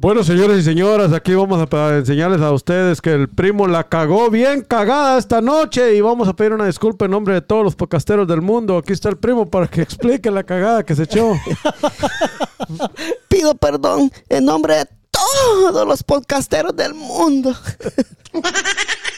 Bueno, señores y señoras, aquí vamos a enseñarles a ustedes que el primo la cagó bien cagada esta noche y vamos a pedir una disculpa en nombre de todos los podcasteros del mundo. Aquí está el primo para que explique la cagada que se echó. Pido perdón en nombre de todos los podcasteros del mundo.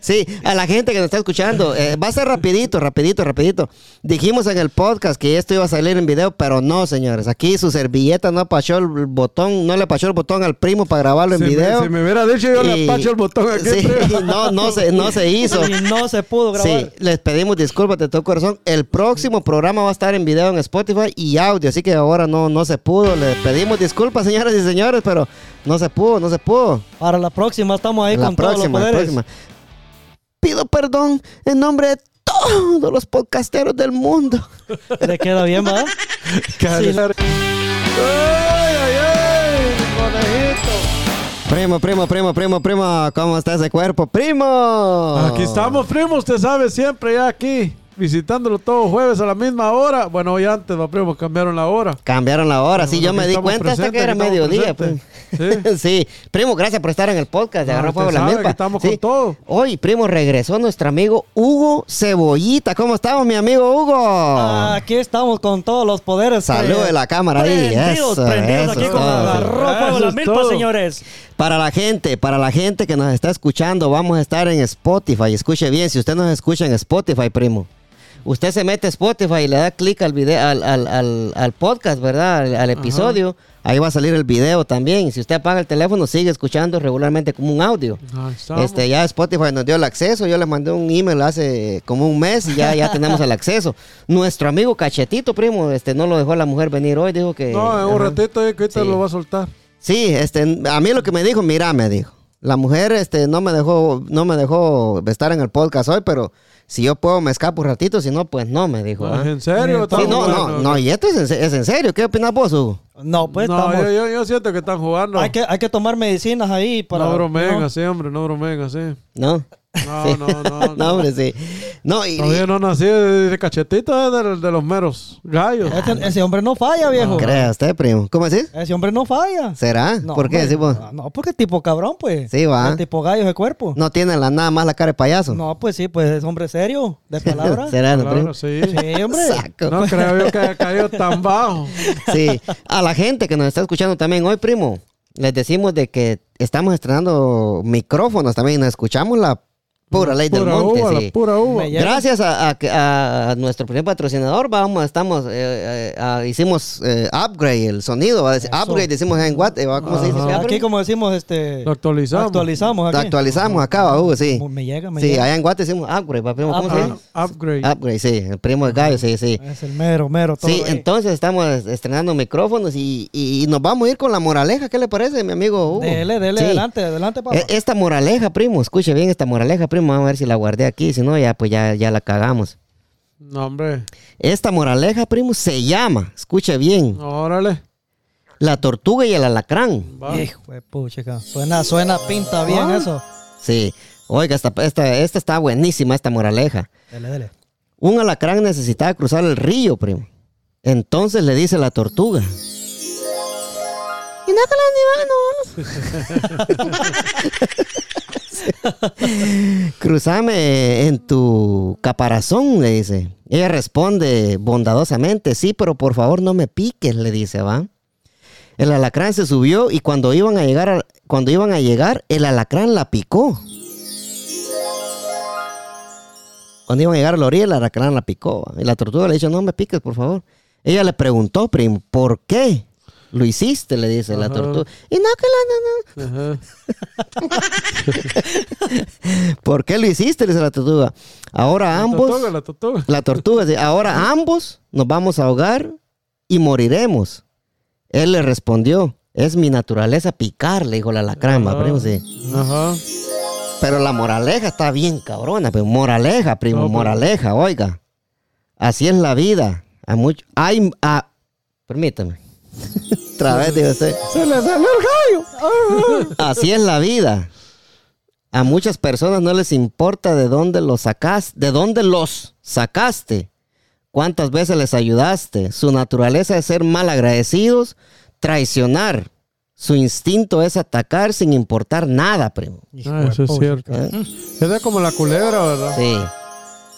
Sí, a la gente que nos está escuchando, eh, va a ser rapidito, rapidito, rapidito. Dijimos en el podcast que esto iba a salir en video, pero no, señores. Aquí su servilleta no apachó el botón, no le apachó el botón al primo para grabarlo en video. si me hubiera dicho yo le apacho el botón aquí. Sí, no, no se, no se hizo. Y no se pudo grabar. Sí, les pedimos disculpas de todo corazón. El próximo programa va a estar en video en Spotify y audio, así que ahora no, no se pudo. Les pedimos disculpas, señoras y señores, pero no se pudo, no se pudo. Para la próxima estamos ahí con todos los poderes. La próxima pido perdón en nombre de todos los podcasteros del mundo. ¿Le queda bien, va? Sí. ¡Ay, ay, ay! ¡Conejito! Primo, primo, primo, primo, primo, ¿cómo está ese cuerpo, primo? Aquí estamos, primo, usted sabe, siempre ya aquí visitándolo todos jueves a la misma hora. Bueno, hoy antes, va primo, cambiaron la hora. Cambiaron la hora, sí, yo me di cuenta hasta que era mediodía. Pues. ¿Sí? primo, gracias por estar en el podcast de Agarró Fuego la Milpa. estamos con todo. Hoy, primo, regresó nuestro amigo Hugo Cebollita. ¿Cómo estamos, mi amigo Hugo? Ah, aquí estamos con todos los poderes. Salud de la cámara ahí. Prendidos, prendidos aquí con Agarró Fuego la Milpa, señores. Para la gente, para la gente que nos está escuchando, vamos a estar en Spotify. Escuche bien, si usted nos escucha en Spotify, primo usted se mete a Spotify y le da clic al video, al, al, al, podcast, ¿verdad? Al, episodio. Ahí va a salir el video también. Si usted apaga el teléfono, sigue escuchando regularmente como un audio. este, ya Spotify nos dio el acceso. Yo le mandé un email hace como un mes y ya, ya tenemos el acceso. Nuestro amigo Cachetito, primo, este, no lo dejó la mujer venir hoy. Dijo que. No, en un ratito que ahorita lo va a soltar. Sí, este, a mí lo que me dijo, mira, me dijo. La mujer este, no me dejó, no me dejó estar en el podcast hoy, pero si yo puedo me escapo un ratito, si no, pues no, me dijo. ¿Es ¿En serio? Sí, no, no, no, y esto es en, es en serio. ¿Qué opinas vos, Hugo? No, pues no, yo, yo, yo, siento que están jugando. Hay que, hay que tomar medicinas ahí para... No bromeen así, hombre, no bromeen así. No. No, no, no, no. hombre, sí. No, y, Todavía no nací de, cachetito de, de, los meros gallos. Ese, hombre no falla, viejo. crea usted, primo. ¿Cómo decís? Ese hombre no falla. ¿Será? ¿Por qué decimos? No, porque tipo cabrón, pues. Sí, va. tipo gallo de cuerpo. No tiene la, nada más la cara de payaso. No, pues sí, pues es hombre serio, de palabra. ¿Será, no, primo? Sí. sí, hombre. No creo yo que haya caído tan bajo. Sí. A la gente que nos está escuchando también hoy, primo, les decimos de que estamos estrenando micrófonos también. Nos escuchamos la Pura ley del monte, sí. Pura uva. Gracias a, nuestro primer patrocinador, vamos, estamos, eh, eh, hicimos eh, upgrade el sonido, va upgrade decimos en Guate, ¿cómo se dice? Aquí como decimos, este... Lo actualizamos. Actualizamos aquí. actualizamos acá, va, sí. Me llega, me sí, llega. allá en Guate decimos upgrade, ¿cómo se dice? Upgrade. Upgrade, sí, el primo de gallo, sí, sí. Es el mero, mero. Todo sí, entonces estamos estrenando micrófonos y, y, nos vamos a ir con la moraleja, ¿qué le parece, mi amigo Hugo? Dele, dele, adelante, adelante, papá. E, esta moraleja, primo, escuche bien esta moraleja, primo, vamos a ver si la guardé aquí, si no, ya pues ya, ya la cagamos. No, hombre. Esta moraleja, primo, se llama, escuche bien. Órale. La tortuga y el alacrán. Hijo de pucha, suena, suena, pinta bien eso. Sí. Oiga, esta, esta, esta está buenísima, esta moraleja. Dale, dale. Un alacrán necesitaba cruzar el río, primo. Entonces le dice la tortuga. Y no que los animales no Cruzame en tu caparazón, le dice. Ella responde bondadosamente, sí, pero por favor no me piques, le dice, va. El alacrán se subió y cuando iban a llegar, cuando iban a llegar, el alacrán la picó. Cuando iban a llegar a la orilla, el alacrán la picó. Y la tortuga le dijo, no me piques, por favor. Ella le preguntó, primo, ¿por qué? Lo hiciste, le dice la tortuga. Y no que la no, ¿Por qué lo hiciste? Le dice la tortuga. Ahora ambos. Tortuga, la tortuga. La tortuga. Ahora ambos nos vamos a ahogar y moriremos. Él le respondió. Es mi naturaleza picar, le dijo la lacrama, primo, sí. Ajá. Pero la moraleja está bien cabrona, pero moraleja, primo, pues. moraleja, oiga. Así es la vida. Hay mucho, hay, ah, permítame. Otra vez, Se le salió el gallo. Así es la vida. A muchas personas no les importa de dónde los sacaste, de dónde los sacaste, cuántas veces les ayudaste. Su naturaleza es ser mal agradecidos, traicionar su instinto es atacar sin importar nada, primo. Ah, eso es cierto. ¿eh? Es como la culebra, ¿verdad? Sí.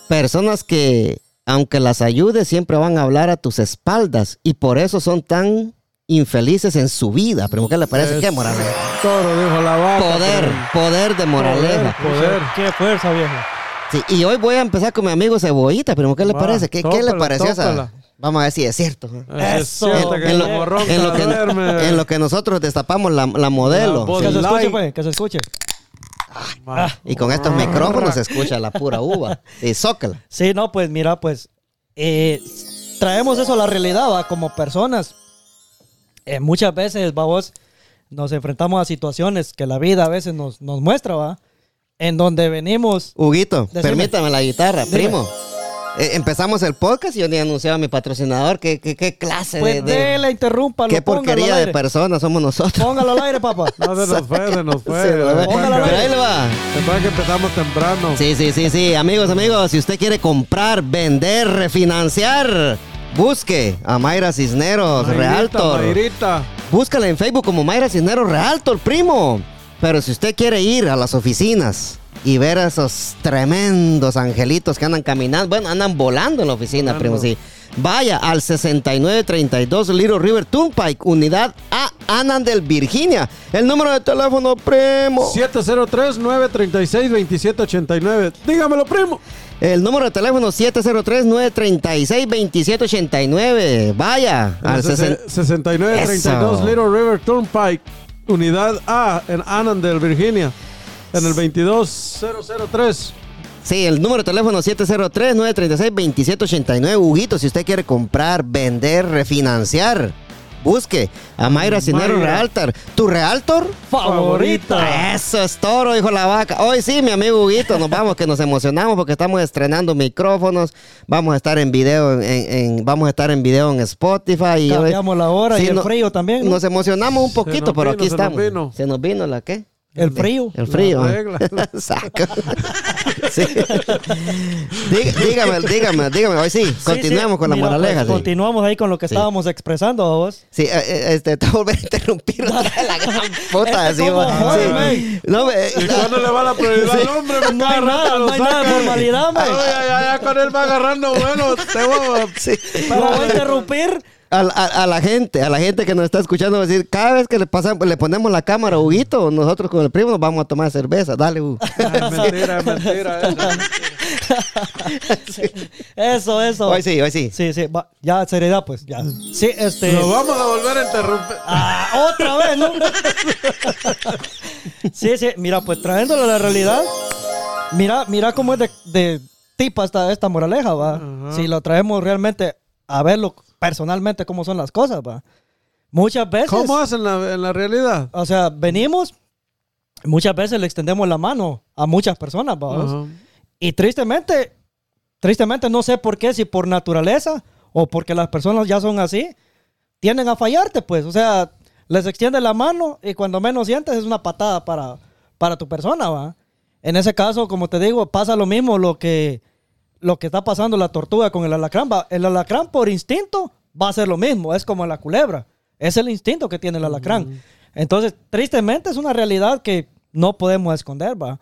Personas que, aunque las ayudes, siempre van a hablar a tus espaldas y por eso son tan infelices en su vida. Primo, ¿qué le parece? Es- ¿Qué moraleja? Toro, dijo la vaca. Poder, pero- poder de moraleja. Poder. Qué fuerza, viejo. Sí, y hoy voy a empezar con mi amigo Cebollita, primo, ¿qué le Va, parece? ¿Qué, qué le pareció esa? Vamos a ver si es cierto. Es Eso. cierto que En lo, que, duerme. en lo que nosotros destapamos la, la modelo. La. Que se escuche, pues, que se escuche. Va. Y con estos micrófonos se escucha la pura uva. Y zócala. Sí, no, pues mira, pues eh, traemos eso a la realidad, va, como personas. Eh, muchas veces, vamos, nos enfrentamos a situaciones que la vida a veces nos, nos muestra, va, en donde venimos. Huguito, Decime. permítame la guitarra, Dime. primo. Eh, empezamos el podcast y yo ni anunciaba a mi patrocinador. ¿Qué, qué, qué clase Pues de, de- déle, interrúmpalo, qué porquería al de personas somos nosotros? Póngalo al aire, papá. No, se nos fue, se nos fue. Se. Póngalo al Pero aire. ahí le va. Que empezamos temprano. Sí, sí, sí, sí. Amigos, amigos, si usted quiere comprar, vender, refinanciar, busque a Mayra Cisneros, Mayrita, Realtor. Mayrita. Búscala en Facebook como Mayra Cisneros Realtor, primo. Pero si usted quiere ir a las oficinas y ver a esos tremendos angelitos que andan caminando, bueno, andan volando en la oficina, primo, sí. Vaya al 6932 Little River Turnpike, unidad A, Anandel, Virginia. El número de teléfono, primo. 703-936-2789. Dígamelo, primo. El número de teléfono 703-936-2789. Vaya al 60. 6932 Eso. Little River Turnpike, unidad A, en Annandale, Virginia. En el 22003. Sí, el número de teléfono 703-936-2789. Huguito, si usted quiere comprar, vender, refinanciar, busque a Mayra Cinero Mayra. Realtor. ¿Tu Realtor? Favorita. Eso es toro, hijo de la vaca. Hoy sí, mi amigo Huguito, nos vamos, que nos emocionamos porque estamos estrenando micrófonos. Vamos a estar en video, en, en- vamos a estar en video en Spotify. y hoy- Cambiamos la hora y el no- frío también, ¿no? Nos emocionamos un poquito, nos pero vino, aquí se nos estamos. vino. Se nos vino la qué? El frío. El frío. Saco. Sí. Dí- dígame, dígame, dígame. Hoy sí, Sí, continuemos sí. con la Mira, moraleja. pues, sí. Continuamos ahí con lo que Sí. estábamos expresando a vos. Sí, eh, eh, este, te volver a interrumpir la gran puta. Este así, Sí. No, me- ¿Y cuándo le va la prioridad al hombre? Me No hay nada, no hay nada de formalidad, man. Ay, ay, ya con él va agarrando bueno. Te voy a- sí. Pero voy a interrumpir. A, a- a la gente, a la gente que nos está escuchando, va a decir, cada vez que le pasamos, le ponemos la cámara a Huguito, nosotros con el primo nos vamos a tomar cerveza. Dale, Hugo. Es mentira, es mentira. eso. Eso, eso. Hoy sí, hoy sí. Sí, sí, va, ya, seriedad, pues, ya. Sí, este. Lo vamos a volver a interrumpir. Ah, otra vez, ¿no? sí, sí, mira, pues trayéndolo a la realidad, mira, mira cómo es de, de tipa esta, esta moraleja, va. Si lo traemos realmente a verlo personalmente, cómo son las cosas, va. Muchas veces. ¿Cómo hacen la, en la realidad? O sea, venimos, muchas veces le extendemos la mano a muchas personas, va. Y tristemente, tristemente no sé por qué, si por naturaleza o porque las personas ya son así, tienden a fallarte, pues. O sea, les extiende la mano y cuando menos sientes es una patada para, para tu persona, ¿va? En ese caso, como te digo, pasa lo mismo lo que, lo que está pasando la tortuga con el alacrán. ¿va? El alacrán por instinto va a hacer lo mismo, es como la culebra. Es el instinto que tiene el alacrán. Entonces, tristemente es una realidad que no podemos esconder, ¿va?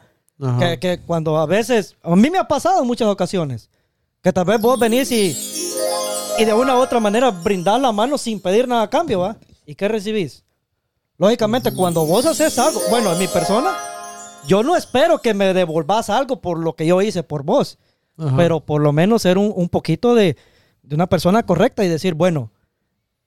Que, que cuando a veces, a mí me ha pasado en muchas ocasiones, que tal vez vos venís y, y de una u otra manera brindar la mano sin pedir nada a cambio, ¿va? ¿Y qué recibís? Lógicamente, cuando vos haces algo, bueno, en mi persona, yo no espero que me devolvás algo por lo que yo hice por vos, Ajá. pero por lo menos ser un, un poquito de, de una persona correcta y decir, bueno,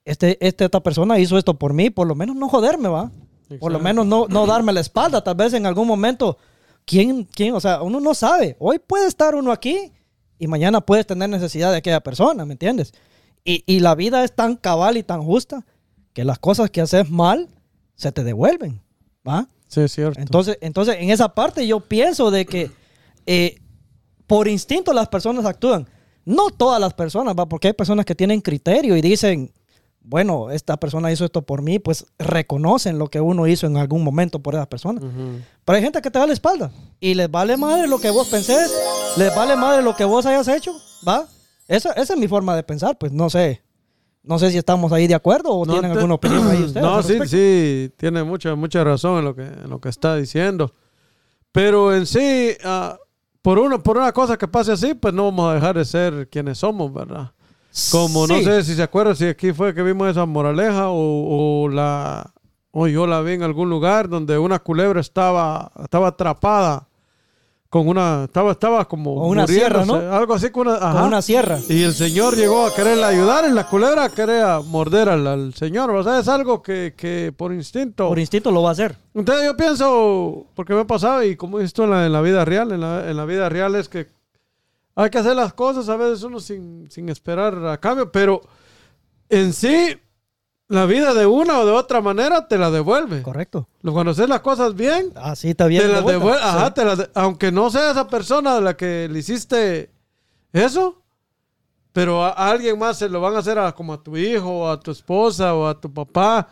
este, este, esta persona hizo esto por mí, por lo menos no joderme, ¿va? Por lo menos no, no darme la espalda, tal vez en algún momento. ¿Quién, quién? O sea, uno no sabe. Hoy puede estar uno aquí y mañana puedes tener necesidad de aquella persona, ¿me entiendes? Y, y la vida es tan cabal y tan justa que las cosas que haces mal se te devuelven, ¿va? Sí, es cierto. Entonces, entonces, en esa parte yo pienso de que eh, por instinto las personas actúan. No todas las personas, ¿va? Porque hay personas que tienen criterio y dicen, bueno, esta persona hizo esto por mí, pues reconocen lo que uno hizo en algún momento por esa persona. Ujú. Pero hay gente que te da la espalda y les vale madre lo que vos pensés, les vale madre lo que vos hayas hecho, ¿va? Esa, esa es mi forma de pensar, pues no sé. No sé si estamos ahí de acuerdo o No tienen te- alguna opinión ahí ustedes. No, sí, sí, tiene mucha, mucha razón en lo que, en lo que está diciendo. Pero en sí, ah, por, una, por una cosa que pase así, pues no vamos a dejar de ser quienes somos, ¿verdad? Como no sé si se acuerdan si aquí fue que vimos esa moraleja o, o la o yo la vi en algún lugar donde una culebra estaba estaba atrapada con una estaba estaba como Con una sierra, muriéndose, algo así con una, Con ajá. una sierra. y el señor llegó a quererle ayudar y la culebra quería morder al, al señor o sea es algo que, que por instinto Por instinto lo va a hacer. entonces yo pienso, porque me ha pasado y como esto en la, en la vida real, en la, en la vida real es que hay que hacer las cosas a veces uno sin, sin esperar a cambio, pero en sí, la vida de una o de otra manera te la devuelve. Correcto. Cuando haces las cosas bien, Así está bien. te las devuelve, Sí. ajá, te las de- aunque no sea esa persona a la que le hiciste eso, pero a, a alguien más se lo van a hacer a- como a tu hijo, o a tu esposa, o a tu papá.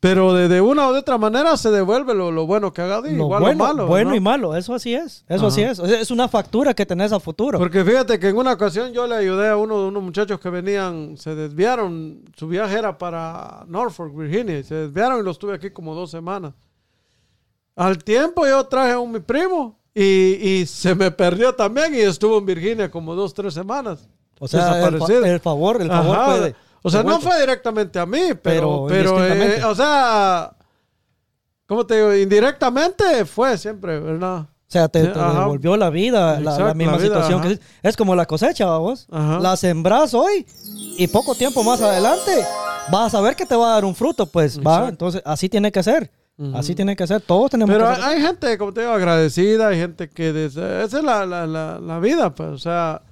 Pero de, de una o de otra manera se devuelve lo, lo bueno que haga, Lo igual bueno, lo malo. bueno ¿no? y malo, eso así es. Eso así es. O sea, Es una factura que tenés a futuro. Porque fíjate que en una ocasión yo le ayudé a uno de unos muchachos que venían, se desviaron, su viaje era para Norfolk, Virginia, y se desviaron y los tuve aquí como dos semanas. Al tiempo yo traje a un mi primo y, y se me perdió también y estuvo en Virginia como dos, tres semanas. o sea, el, el favor, el favor Ajá. puede. O sea, no fue directamente a mí, pero, Pero pero, eh, o sea, ¿cómo te digo? Indirectamente fue siempre, ¿verdad? O sea, te, te devolvió la vida, la- misma la vida, situación. ajá. que es, es como la cosecha, vos. Ajá. La sembrás hoy y poco tiempo más adelante vas a saber que te va a dar un fruto, pues va. Entonces, así tiene que ser. Así tiene que ser. Todos tenemos Pero que hay, hay gente, como te digo, agradecida, hay gente que... des- esa es la, la, la, la vida, pues, o sea...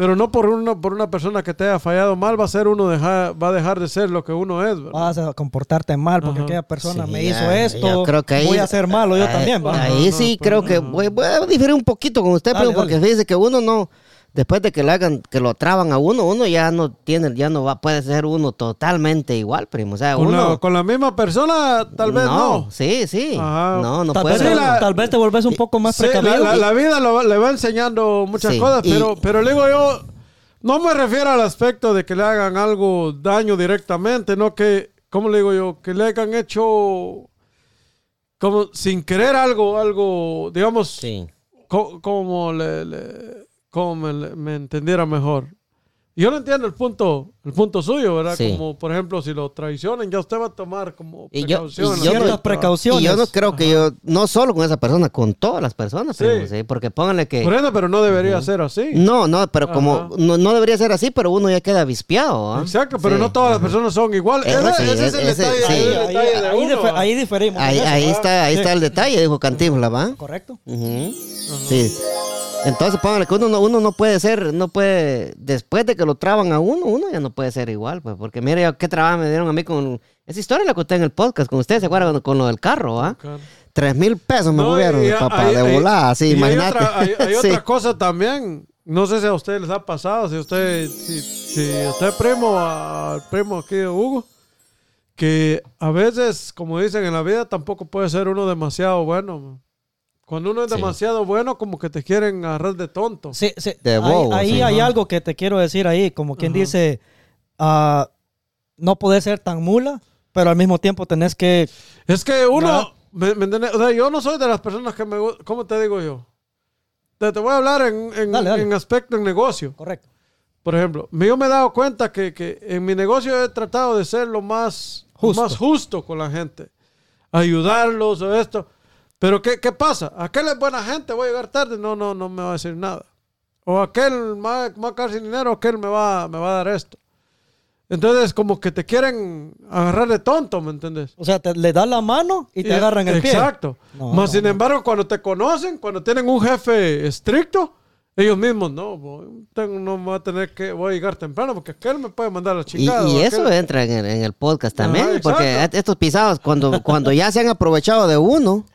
Pero no por, uno, por una persona que te haya fallado mal va a ser uno dejar, va a dejar de ser lo que uno es, ¿verdad? Vas a comportarte mal porque Ajá. aquella persona Sí, me hizo esto. yo creo que ahí- voy a ser malo yo ahí- también, va. Ahí No, no, sí creo que voy, voy a diferir un poquito con usted, Dale, primo, porque dale. fíjese que uno no, después de que le hagan, que lo traban a uno, uno ya no tiene, ya no va, puede ser uno totalmente igual, primo. O sea, con, uno. la, con la misma persona, tal vez no. Sí, sí. Ajá. No, no tal, puede vez, ser. Sí, la- tal vez te volvés un poco más Sí, la, precavido. la- la vida lo- le va enseñando muchas Sí, cosas, y- pero, pero le digo yo, no me refiero al aspecto de que le hagan algo daño directamente, no que, ¿cómo le digo yo? Que le hayan hecho como sin querer algo, algo, digamos, Sí. co- como le, le- como me, me entendiera mejor. Yo no entiendo el punto, el punto suyo, ¿verdad? Sí. Como, por ejemplo, si lo traicionan, ya usted va a tomar como Y yo- precauciones. y yo Ciertas no- precauciones. Y yo no creo que yo, no solo con esa persona, con todas las personas, Sí. primo, sí, porque pónganle que. Por eso, pero no debería ser así. No, no, pero Ajá. como no, no debería ser así, pero uno ya queda avispiado. ¿ah? Exacto, pero Sí. no todas las personas son iguales. Eh, Ese, sí, ese es el ese- detalle, ahí, detalle de ahí uno. dife- ahí diferimos. Ahí, eso, ahí está, ahí Sí. está el detalle, dijo Cantinflas, ¿va? Correcto. Sí. Entonces, póngale que uno no, uno no puede ser, no puede, después de que lo traban a uno, uno ya no puede ser igual, pues, porque mire qué trabajo me dieron a mí con, esa historia la conté en el podcast, con ustedes, ¿se acuerdan? Con, con lo del carro, ¿ah? Tres mil pesos me No, movieron, y papá, hay- de volada, sí, y hay imagínate. otra- Hay, hay Sí. otra cosa también. No sé si a ustedes les ha pasado, si usted, si, si usted es primo al primo aquí de Hugo, que a veces, como dicen en la vida, tampoco puede ser uno demasiado bueno. Cuando uno es Sí. demasiado bueno, como que te quieren agarrar de tonto. Sí, sí. De ahí bobo, ahí sí. hay algo que te quiero decir ahí, como quien Ajá. dice, ah, no puedes ser tan mula, pero al mismo tiempo tenés que... Es que uno, Ajá. ¿me, me entiendes? O sea, yo no soy de las personas que me ¿cómo te digo yo? Te, te voy a hablar en, en, Dale, dale. en aspecto en negocio. Correcto. Por ejemplo, yo me he dado cuenta que, que en mi negocio he tratado de ser lo más Justo. más justo con la gente. Ayudarlos o esto. Pero ¿qué, qué pasa? Aquel es buena gente, voy a llegar tarde. No, no, no me va a decir nada. O aquel a quedar sin dinero, aquel me va, me va a dar esto. Entonces, como que te quieren agarrar de tonto, ¿me entiendes? O sea, te, le das la mano y te agarran el pie. Exacto. No, Más no, sin no. embargo, cuando te conocen, cuando tienen un jefe estricto, ellos mismos, no, voy- tengo, no voy a tener que, voy a llegar temprano porque aquel me puede mandar a la Y, chingada. y eso aquel- entra en el, en el podcast también, Ajá, porque exacto. estos pisados, cuando, cuando ya se han aprovechado de uno,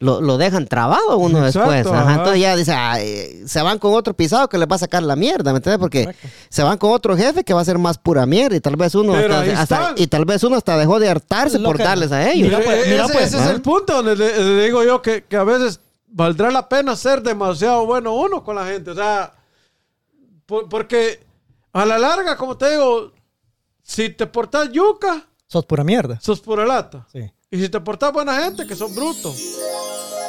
lo, lo dejan trabado uno Exacto, después. Ajá, ajá. Entonces ya dice, "Ay, se van con otro pisado que les va a sacar la mierda, ¿me entiendes? Porque Correcto. se van con otro jefe que va a ser más pura mierda y tal vez uno hasta, y tal vez uno hasta dejó de hartarse Lo por que- darles a ellos. Mira, pues, mira, ese, pues, ese es el punto donde le, le digo yo que, que a veces valdrá la pena ser demasiado bueno uno con la gente. O sea, por- porque a la larga, como te digo, si te portas yuca, Sos pura mierda. sos pura lata. Sí. Y si te portas buena gente, que sos bruto.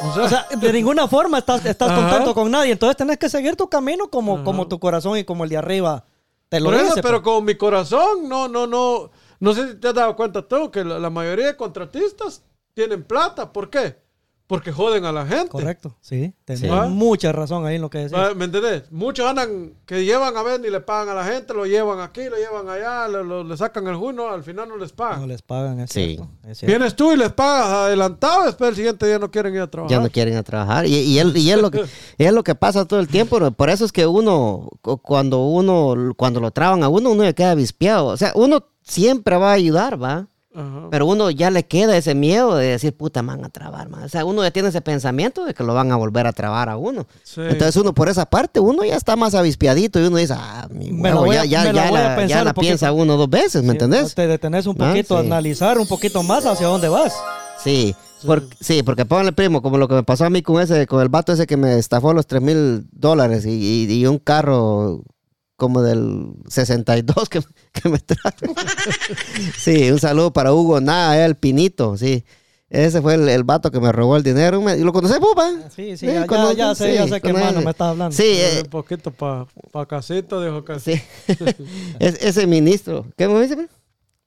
O sea, O sea, de ninguna forma estás, estás Ajá. contento con nadie. Entonces tenés que seguir tu camino como, como tu corazón y como el de arriba te lo por eso, dice. pero pues. con mi corazón, no, no, no. No sé si te has dado cuenta tú que la, la mayoría de contratistas tienen plata. ¿Por qué? Porque joden a la gente. Correcto, sí. Tenés Sí. mucha razón ahí en lo que decís. ¿Me entendés? Muchos andan que llevan a ver ni le pagan a la gente, lo llevan aquí, lo llevan allá, lo- lo- le sacan el juno, al final no les No pagan. les pagan, es Sí. cierto. es cierto. Vienes tú y les pagas adelantado, después el siguiente día no quieren ir a trabajar. Ya no quieren a trabajar. Y, y, él- y es, lo que, es lo que pasa todo el tiempo. ¿no? Por eso es que uno, cu- cuando uno, cuando lo traban a uno, uno ya queda vispiado. O sea, uno siempre va a ayudar, ¿va? Ajá. Pero uno ya le queda ese miedo de decir, puta, me van a trabar, man. O sea, uno ya tiene ese pensamiento de que lo van a volver a trabar a uno. Sí. Entonces uno por esa parte, uno ya está más avispiadito y uno dice, ah, mi huevo, a- ya, ya, la ya la, piensa uno dos veces, ¿me Sí, entendés? Te detenés un Ah, poquito sí. analizar un poquito más hacia dónde vas. Sí, por- sí, porque póngale primo, como lo que me pasó a mí con ese, con el vato ese que me estafó los 3 mil dólares y, y- y un carro como del 62 que, que me trajo. sí, un saludo para Hugo Nada, el Pinito, sí. Ese fue el, el vato que me robó el dinero. ¿Y lo conoces, pupa? Sí, sí, ya, ya, ya sé, ya sé qué mano me estás hablando. Sí, eh, un poquito para pa casito, dijo que sí. Es- ese ministro. ¿Qué me dice?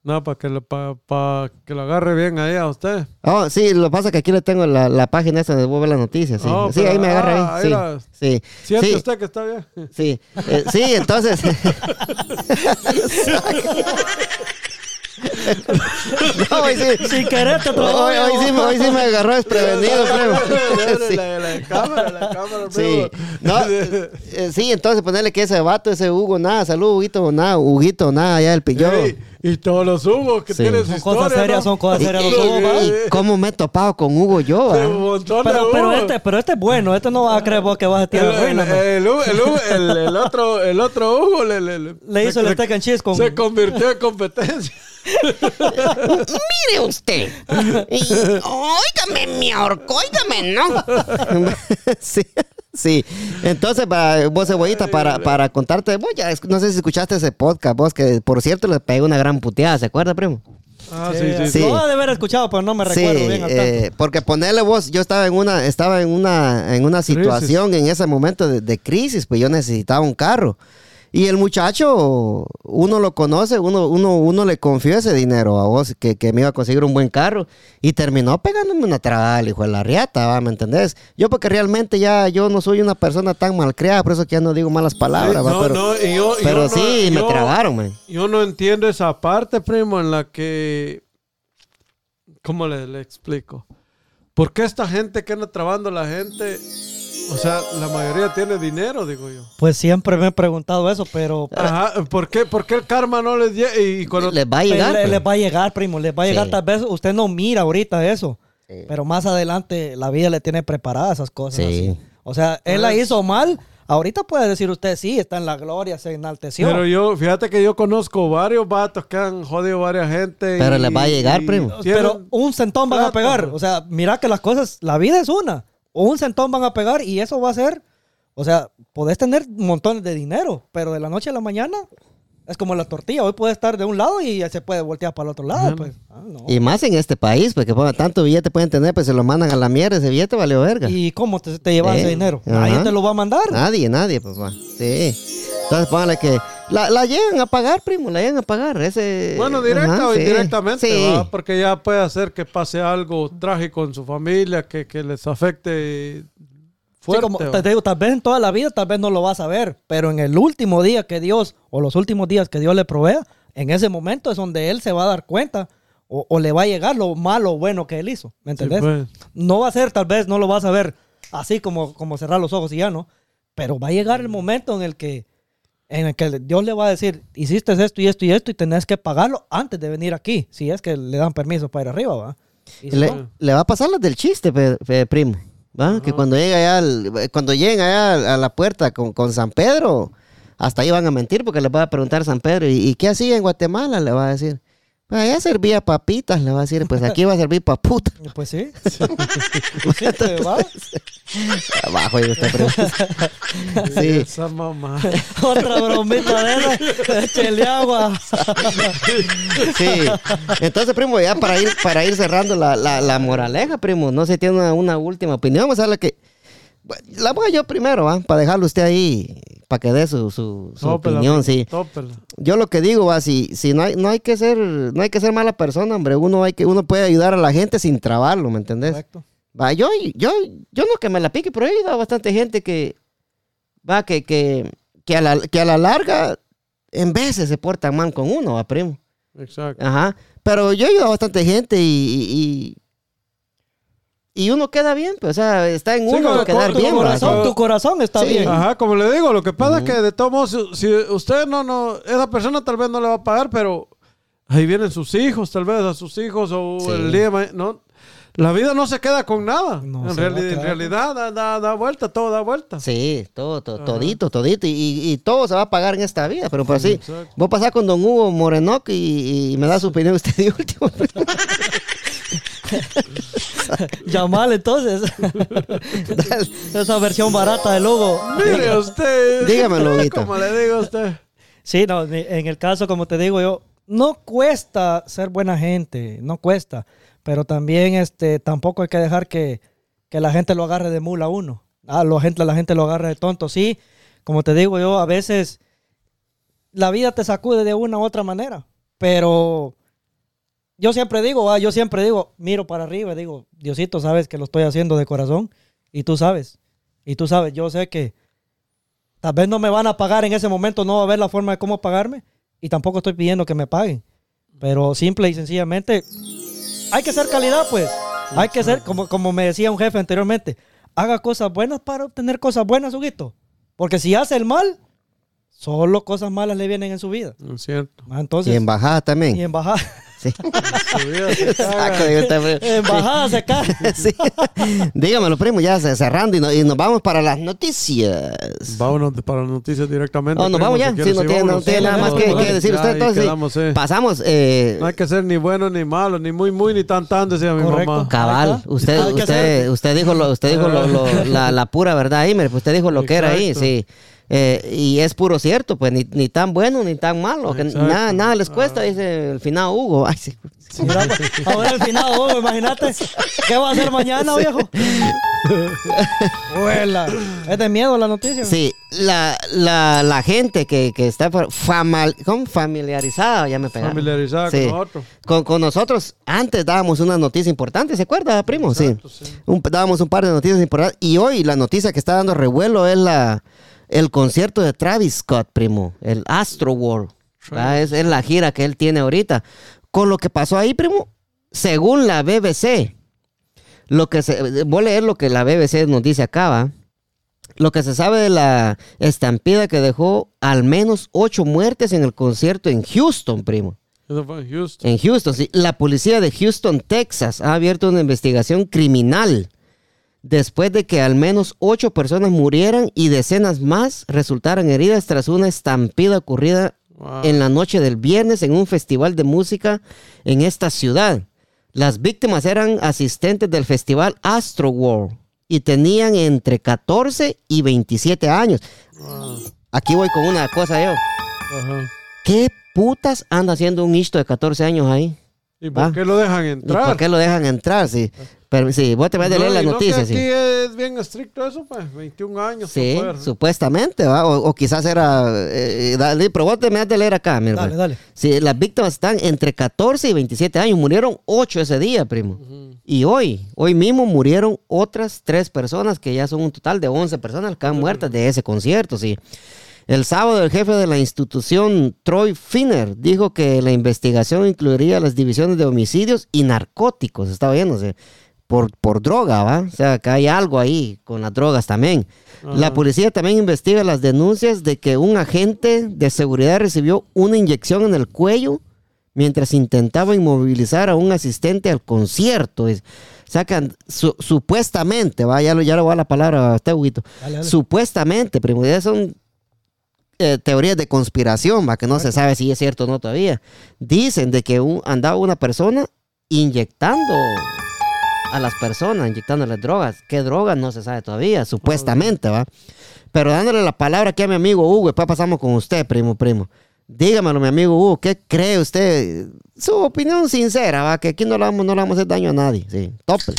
No, para que, lo- pa, pa que lo agarre bien ahí a usted. Oh, sí, lo que pasa es que aquí le tengo la, la página esa donde ves las noticias. Sí, Oh, sí pero- ahí me agarra ah, ahí. ahí la- Sí, sí. Siente sí. usted que está bien. Sí, eh, sí, entonces. no, hoy sí. Sin querer te Hoy, hoy sí, me- hoy sí me agarró desprevenido, primo. Sí. la, la cámara, la cámara, Sí, no, eh, sí, entonces ponerle que ese vato, ese Hugo, nada, salud, Huguito, nada, Huguito, nada, allá el pilló. Ey, y todos los Hugos que Sí. tienen su Son cosas historia, serias, ¿no? son cosas serias ¿va? sí, ¿Y cómo me he topado con Hugo yo? sí, ah? un montón de Pero, pero, este, pero este es bueno, este no vas a creer vos que vas a tirar el, ruina. el, Hugo- el, Hugo- el- el otro, el otro Hugo le, le, le, Le hizo se- el steak and cheese con... se convirtió en competencia. Mire usted. Y, óigame, mi ahorco, óigame, ¿no? sí, sí. Entonces, para, vos, cebollita, para, para contarte, vos ya, no sé si escuchaste ese podcast, vos, que por cierto le pegué una gran puteada, ¿se acuerda, primo? Ah, Sí, sí, sí. sí. Lo de haber escuchado, pero no me recuerdo sí, bien al tanto. eh, porque ponerle vos, yo estaba en una, estaba en una, en una situación en ese momento de, de crisis, pues yo necesitaba un carro. Y el muchacho, uno lo conoce, uno, uno, uno le confió ese dinero a vos, que, que me iba a conseguir un buen carro. Y terminó pegándome una trabada, el hijo de la riata, ¿va? ¿me entendés? Yo porque realmente ya yo no soy una persona tan malcriada, por eso que ya no digo malas palabras, ¿va? no, pero no, yo- pero yo no- sí, me yo- tragaron, man. Yo no entiendo esa parte, primo, en la que... ¿Cómo le, le explico? ¿Por qué esta gente que anda trabando la gente... O sea, la mayoría tiene dinero, digo yo. Pues siempre me he preguntado eso, pero... Ajá, ¿por qué, por qué el karma no les llega? Y cuando... Les va a llegar. le- pues. les va a llegar, primo, les va a llegar. Sí. Tal vez usted no mira ahorita eso, Sí. pero más adelante la vida le tiene preparadas esas cosas. Sí. así. O sea, él la hizo mal. Ahorita puede decir usted, sí, está en la gloria, se enalteció. Pero yo, fíjate que yo conozco varios vatos que han jodido varias gente. Pero y- les va a llegar, y primo. Pero un centón van a pegar. pues. O sea, mira que las cosas, la vida es una. Un centón van a pegar y eso va a ser, o sea, podés tener montones de dinero, pero de la noche a la mañana es como la tortilla. Hoy puede estar de un lado y se puede voltear para el otro lado. Pues. Ah, no. Y más en este país, porque ponga tanto billete pueden tener, pues se lo mandan a la mierda, ese billete valió verga. ¿Y cómo te, te llevas Eh, ese dinero? Nadie te lo va a mandar. Nadie, nadie, pues va. Sí. Entonces póngale que la, la llegan a pagar, primo, la llegan a pagar. Ese, Bueno, directa Ajá, o sí. indirectamente, Sí. porque ya puede hacer que pase algo trágico en su familia, que, que les afecte Sí, fuerte. te digo, tal vez en toda la vida, tal vez no lo vas a ver, pero en el último día que Dios, o los últimos días que Dios le provea, en ese momento es donde él se va a dar cuenta o, o le va a llegar lo malo o bueno que él hizo. ¿Me entendés? pues. No va a ser, tal vez no lo vas a ver así como, como cerrar los ojos y ya no, pero va a llegar el momento en el que en el que Dios le va a decir, hiciste esto y esto y esto y tenés que pagarlo antes de venir aquí, si es que le dan permiso para ir arriba, ¿va? Le, no, le va a pasar las del chiste, pe- pe- primo. ¿va? Que cuando llega allá al- cuando lleguen allá a la puerta con, con San Pedro, hasta ahí van a mentir porque les va a preguntar San Pedro, ¿y, y qué hacía en Guatemala? Le va a decir. Allá servía papitas, le va a decir, pues aquí va a servir pa' puta. Pues sí. Pues sí, pues, va. Abajo ahí está primo. Sí. Esa mamá. Otra bromita de esa. Échele agua. Sí. Entonces, primo, ya para ir, para ir cerrando la, la, la moraleja, primo, no sé, tiene una, una última opinión. Vamos a la que. La voy yo primero, ¿va? Para dejarlo usted ahí, para que dé su, su, su Tópela, opinión, primo, sí. tópela. Yo lo que digo, va, si, si no hay, no hay que ser, no hay que ser mala persona, hombre. Uno hay que, uno puede ayudar a la gente sin trabarlo, ¿me entendés? Correcto. Va, yo, yo, yo no que me la pique, pero he ayudado a bastante gente que, va, que, que, que, a la, que a la larga, en veces se portan mal con uno, va, primo. Exacto. Ajá. Pero yo he ayudado a bastante gente y, y, y uno queda bien, pues, o sea, está en Sí, uno quedar tu bien, corazón, sí. tu corazón está Sí. bien. Ajá, como le digo, lo que pasa es que de todos modos, si, si usted no, no, esa persona tal vez no le va a pagar, pero ahí vienen sus hijos, tal vez a sus hijos o Sí. el día no. La vida no se queda con nada. No en, reali- en realidad da, da, da vuelta, todo da vuelta. Sí, todo, todo, Ajá. todito, todito. Y, y- y todo se va a pagar en esta vida. Pero pues sí, Exacto. voy a pasar con don Hugo Morenoc y, y me da su opinión usted de último. Llamar entonces. Esa versión barata del logo. Mire usted. Dígamelo, Huguito. Como le digo a usted. Sí, no, en el caso, como te digo yo, no cuesta ser buena gente, no cuesta, pero también este, tampoco hay que dejar que, que la gente lo agarre de mula a uno. Ah, la gente, la gente lo agarre de tonto. Sí, como te digo yo, a veces la vida te sacude de una u otra manera, pero yo siempre digo, ah, yo siempre digo, miro para arriba y digo, Diosito, sabes que lo estoy haciendo de corazón y tú sabes, y tú sabes, yo sé que Tal vez no me van a pagar en ese momento, no va a haber la forma de cómo pagarme y tampoco estoy pidiendo que me paguen. Pero simple y sencillamente, hay que ser calidad, pues. Hay que ser, como, como me decía un jefe anteriormente, haga cosas buenas para obtener cosas buenas, Huguito. Porque si hace el mal, solo cosas malas le vienen en su vida. No es cierto. Ah, Entonces, y en bajada también. y en bajada, Sí. Saco de esta, primo. en bajada se cae. Sí. Dígamelo, primo, ya ce- cerrando y, no- y nos vamos para las noticias. Vámonos para las noticias directamente. Oh, nos primo, vamos ya. si Sí, quieres, no sí, tiene, no vámonos. tiene nada más que, vámonos. que decir Ya, usted. ahí Entonces, quedamos, eh. pasamos. eh, No hay que ser ni bueno ni malo, ni muy muy ni tan tan, decía mi Correcto. mamá. Cabal, usted, que usted, usted dijo, lo, usted dijo lo- lo- la, la pura verdad ahí, mire, pues usted dijo lo que era ahí, Exacto. sí. Eh, y es puro cierto, pues ni, ni tan bueno ni tan malo, que nada, nada les cuesta, dice el final Hugo. Ay, sí. Ahora al final, oh, imagínate, ¿qué va a hacer mañana, viejo? Huela. Es de miedo la noticia. Sí, la, la, la gente que, que está famal- ¿cómo? familiarizada, ya me pegaron. Familiarizada Sí. con nosotros. Con, con nosotros, antes dábamos una noticia importante, ¿se acuerda, primo? Exacto, sí. sí. Un- dábamos un par de noticias importantes. Y hoy la noticia que está dando revuelo es la, el concierto de Travis Scott, primo. El Astro World. Es, es la gira que él tiene ahorita. Con lo que pasó ahí, primo, según la BBC, lo que se, voy a leer lo que la BBC nos dice acá, ¿va? Lo que se sabe de la estampida que dejó al menos ocho muertes en el concierto en Houston, primo. Eso fue en Houston. En Houston, sí. La policía de Houston, Texas, ha abierto una investigación criminal después de que al menos ocho personas murieran y decenas más resultaran heridas tras una estampida ocurrida Wow. en la noche del viernes en un festival de música en esta ciudad. Las víctimas eran asistentes del festival Astro World y tenían entre 14 y 27 años. Wow. Aquí voy con una cosa yo. ¿Qué putas anda haciendo un histo de 14 años ahí? ¿Y por Ah. qué lo dejan ¿Y entrar? por qué lo dejan entrar? Sí. Pero sí, vos te vas a leer No, la y no sí. aquí es bien estricto eso, pues. 21 años. Sí, por fuera. supuestamente, ¿va? O, o quizás era... eh, eh, dale, pero vos te me has de leer acá, mira. Dale, dale. Sí, las víctimas están entre 14 y 27 años. Murieron 8 ese día, primo. Y hoy, hoy mismo murieron otras 3 personas, que ya son un total de 11 personas que han muertas de ese concierto, sí. El sábado, el jefe de la institución, Troy Finner, dijo que la investigación incluiría las divisiones de homicidios y narcóticos. O sea, por, por droga, ¿va? O sea, que hay algo ahí con las drogas también. La policía también investiga las denuncias de que un agente de seguridad recibió una inyección en el cuello mientras intentaba inmovilizar a un asistente al concierto. Es- Sacan, su- supuestamente, va, ya, lo, ya le voy a la palabra a usted, Huguito. Supuestamente, primo, ya son eh, teorías de conspiración, va, que no se sabe si es cierto o no todavía. Dicen de que un- andaba una persona inyectando a las personas, inyectándoles drogas. ¿Qué drogas? No se sabe todavía, supuestamente, va. Pero dándole la palabra aquí a mi amigo Hugo, después pasamos con usted, primo, primo. Dígamelo, mi amigo Hugo, ¿qué cree usted? Su opinión sincera, va, que aquí no le vamos, no le vamos a hacer daño a nadie, sí. Tope.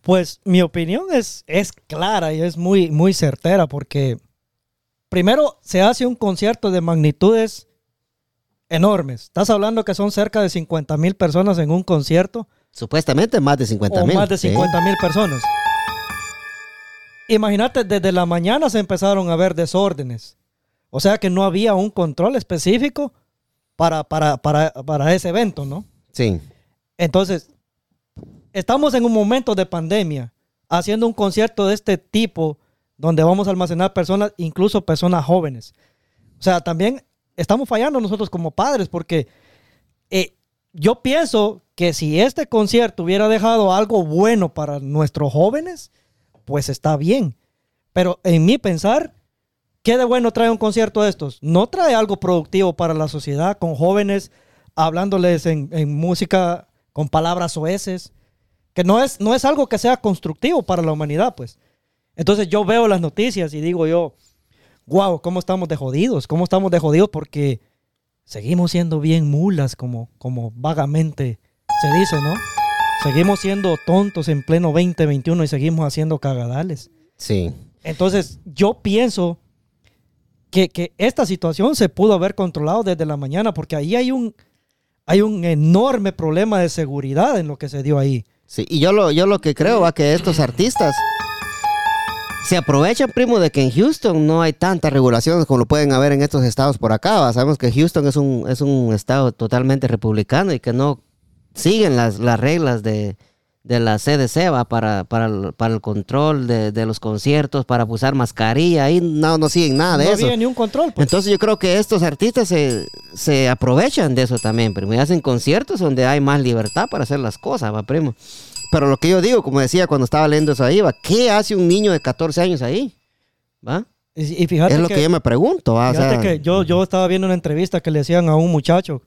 Pues mi opinión es, es clara y es muy, muy certera porque primero se hace un concierto de magnitudes enormes. Estás hablando que son cerca de 50 mil personas en un concierto Supuestamente más de 50 o mil. más de sí. 50 mil personas. Imagínate, desde la mañana se empezaron a ver desórdenes. O sea que no había un control específico para, para, para, para ese evento, ¿no? Sí. Entonces, estamos en un momento de pandemia, haciendo un concierto de este tipo, donde vamos a almacenar personas, incluso personas jóvenes. O sea, también estamos fallando nosotros como padres, porque eh, yo pienso que si este concierto hubiera dejado algo bueno para nuestros jóvenes, pues está bien. Pero en mi pensar, ¿qué de bueno trae un concierto de estos? No trae algo productivo para la sociedad con jóvenes hablándoles en, música con palabras soeces, que no es, no es algo que sea constructivo para la humanidad, pues. Entonces yo veo las noticias y digo yo, wow, ¿cómo estamos de jodidos? ¿Cómo estamos de jodidos? Porque seguimos siendo bien mulas, como, como vagamente se dice, ¿no? Seguimos siendo tontos en pleno 2021 y seguimos haciendo cagadales. Sí. Entonces, yo pienso que, que esta situación se pudo haber controlado desde la mañana, porque ahí hay un, hay un enorme problema de seguridad en lo que se dio ahí. Sí, y yo lo, yo lo que creo va que estos artistas se aprovechan, primo, de que en Houston no hay tantas regulaciones como lo pueden haber en estos estados por acá. ¿va? Sabemos que Houston es un, es un estado totalmente republicano y que no siguen las, las reglas de, de la CDC ¿va? Para, para, el, para el control de, de los conciertos, para usar mascarilla. Ahí no, no siguen nada de no eso. había ni un control. pues. Entonces yo creo que estos artistas se, se aprovechan de eso también, primo. Y hacen conciertos donde hay más libertad para hacer las cosas, va, primo. Pero lo que yo digo, como decía cuando estaba leyendo eso ahí, va, ¿qué hace un niño de 14 años ahí? ¿Va? Y, y fíjate es lo que, yo me pregunto, ¿va? O Fíjate sea, que yo, yo estaba viendo una entrevista que le decían a un muchacho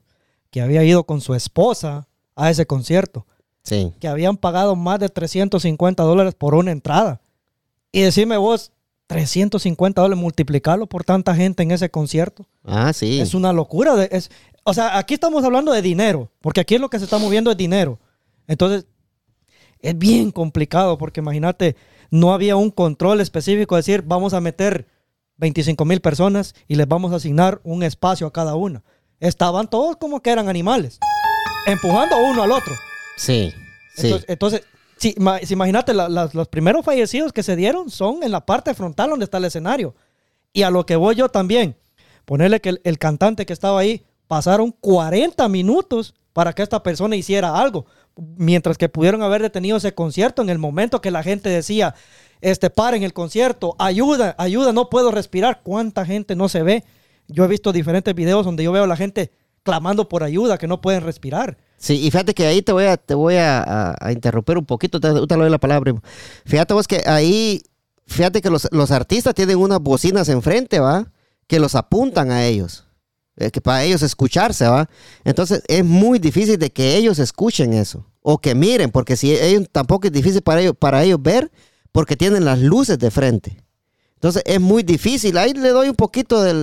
que había ido con su esposa a ese concierto, Sí. que habían pagado más de 350 dólares por una entrada. Y decime vos, 350 dólares, multiplicarlo por tanta gente en ese concierto. Ah, sí. Es una locura. de- es, o sea, aquí estamos hablando de dinero, porque aquí es lo que se está moviendo es dinero. Entonces, es bien complicado, porque imagínate, no había un control específico, de decir, vamos a meter 25 mil personas y les vamos a asignar un espacio a cada una. Estaban todos como que eran animales, empujando uno al otro. Sí. Sí. Entonces, entonces, si, ma- si imagínate, la- los primeros fallecidos que se dieron son en la parte frontal donde está el escenario. Y a lo que voy yo también, ponerle que el, el cantante que estaba ahí, pasaron 40 minutos para que esta persona hiciera algo, mientras que pudieron haber detenido ese concierto en el momento que la gente decía, este, paren el concierto, ayuda, ayuda, no puedo respirar. ¿Cuánta gente no se ve? Yo he visto diferentes videos donde yo veo a la gente clamando por ayuda, que no pueden respirar. Sí, y fíjate que ahí te voy a, te voy a, interrumpir un poquito, te, te doy la palabra. Fíjate vos que ahí, fíjate que los, los artistas tienen unas bocinas enfrente, ¿va? Que los apuntan a ellos. Eh, que para ellos escucharse, ¿va? Entonces es muy difícil de que ellos escuchen eso. O que miren, porque si ellos tampoco es difícil para ellos, para ellos ver, porque tienen las luces de frente. Entonces es muy difícil. Ahí le doy un poquito, del,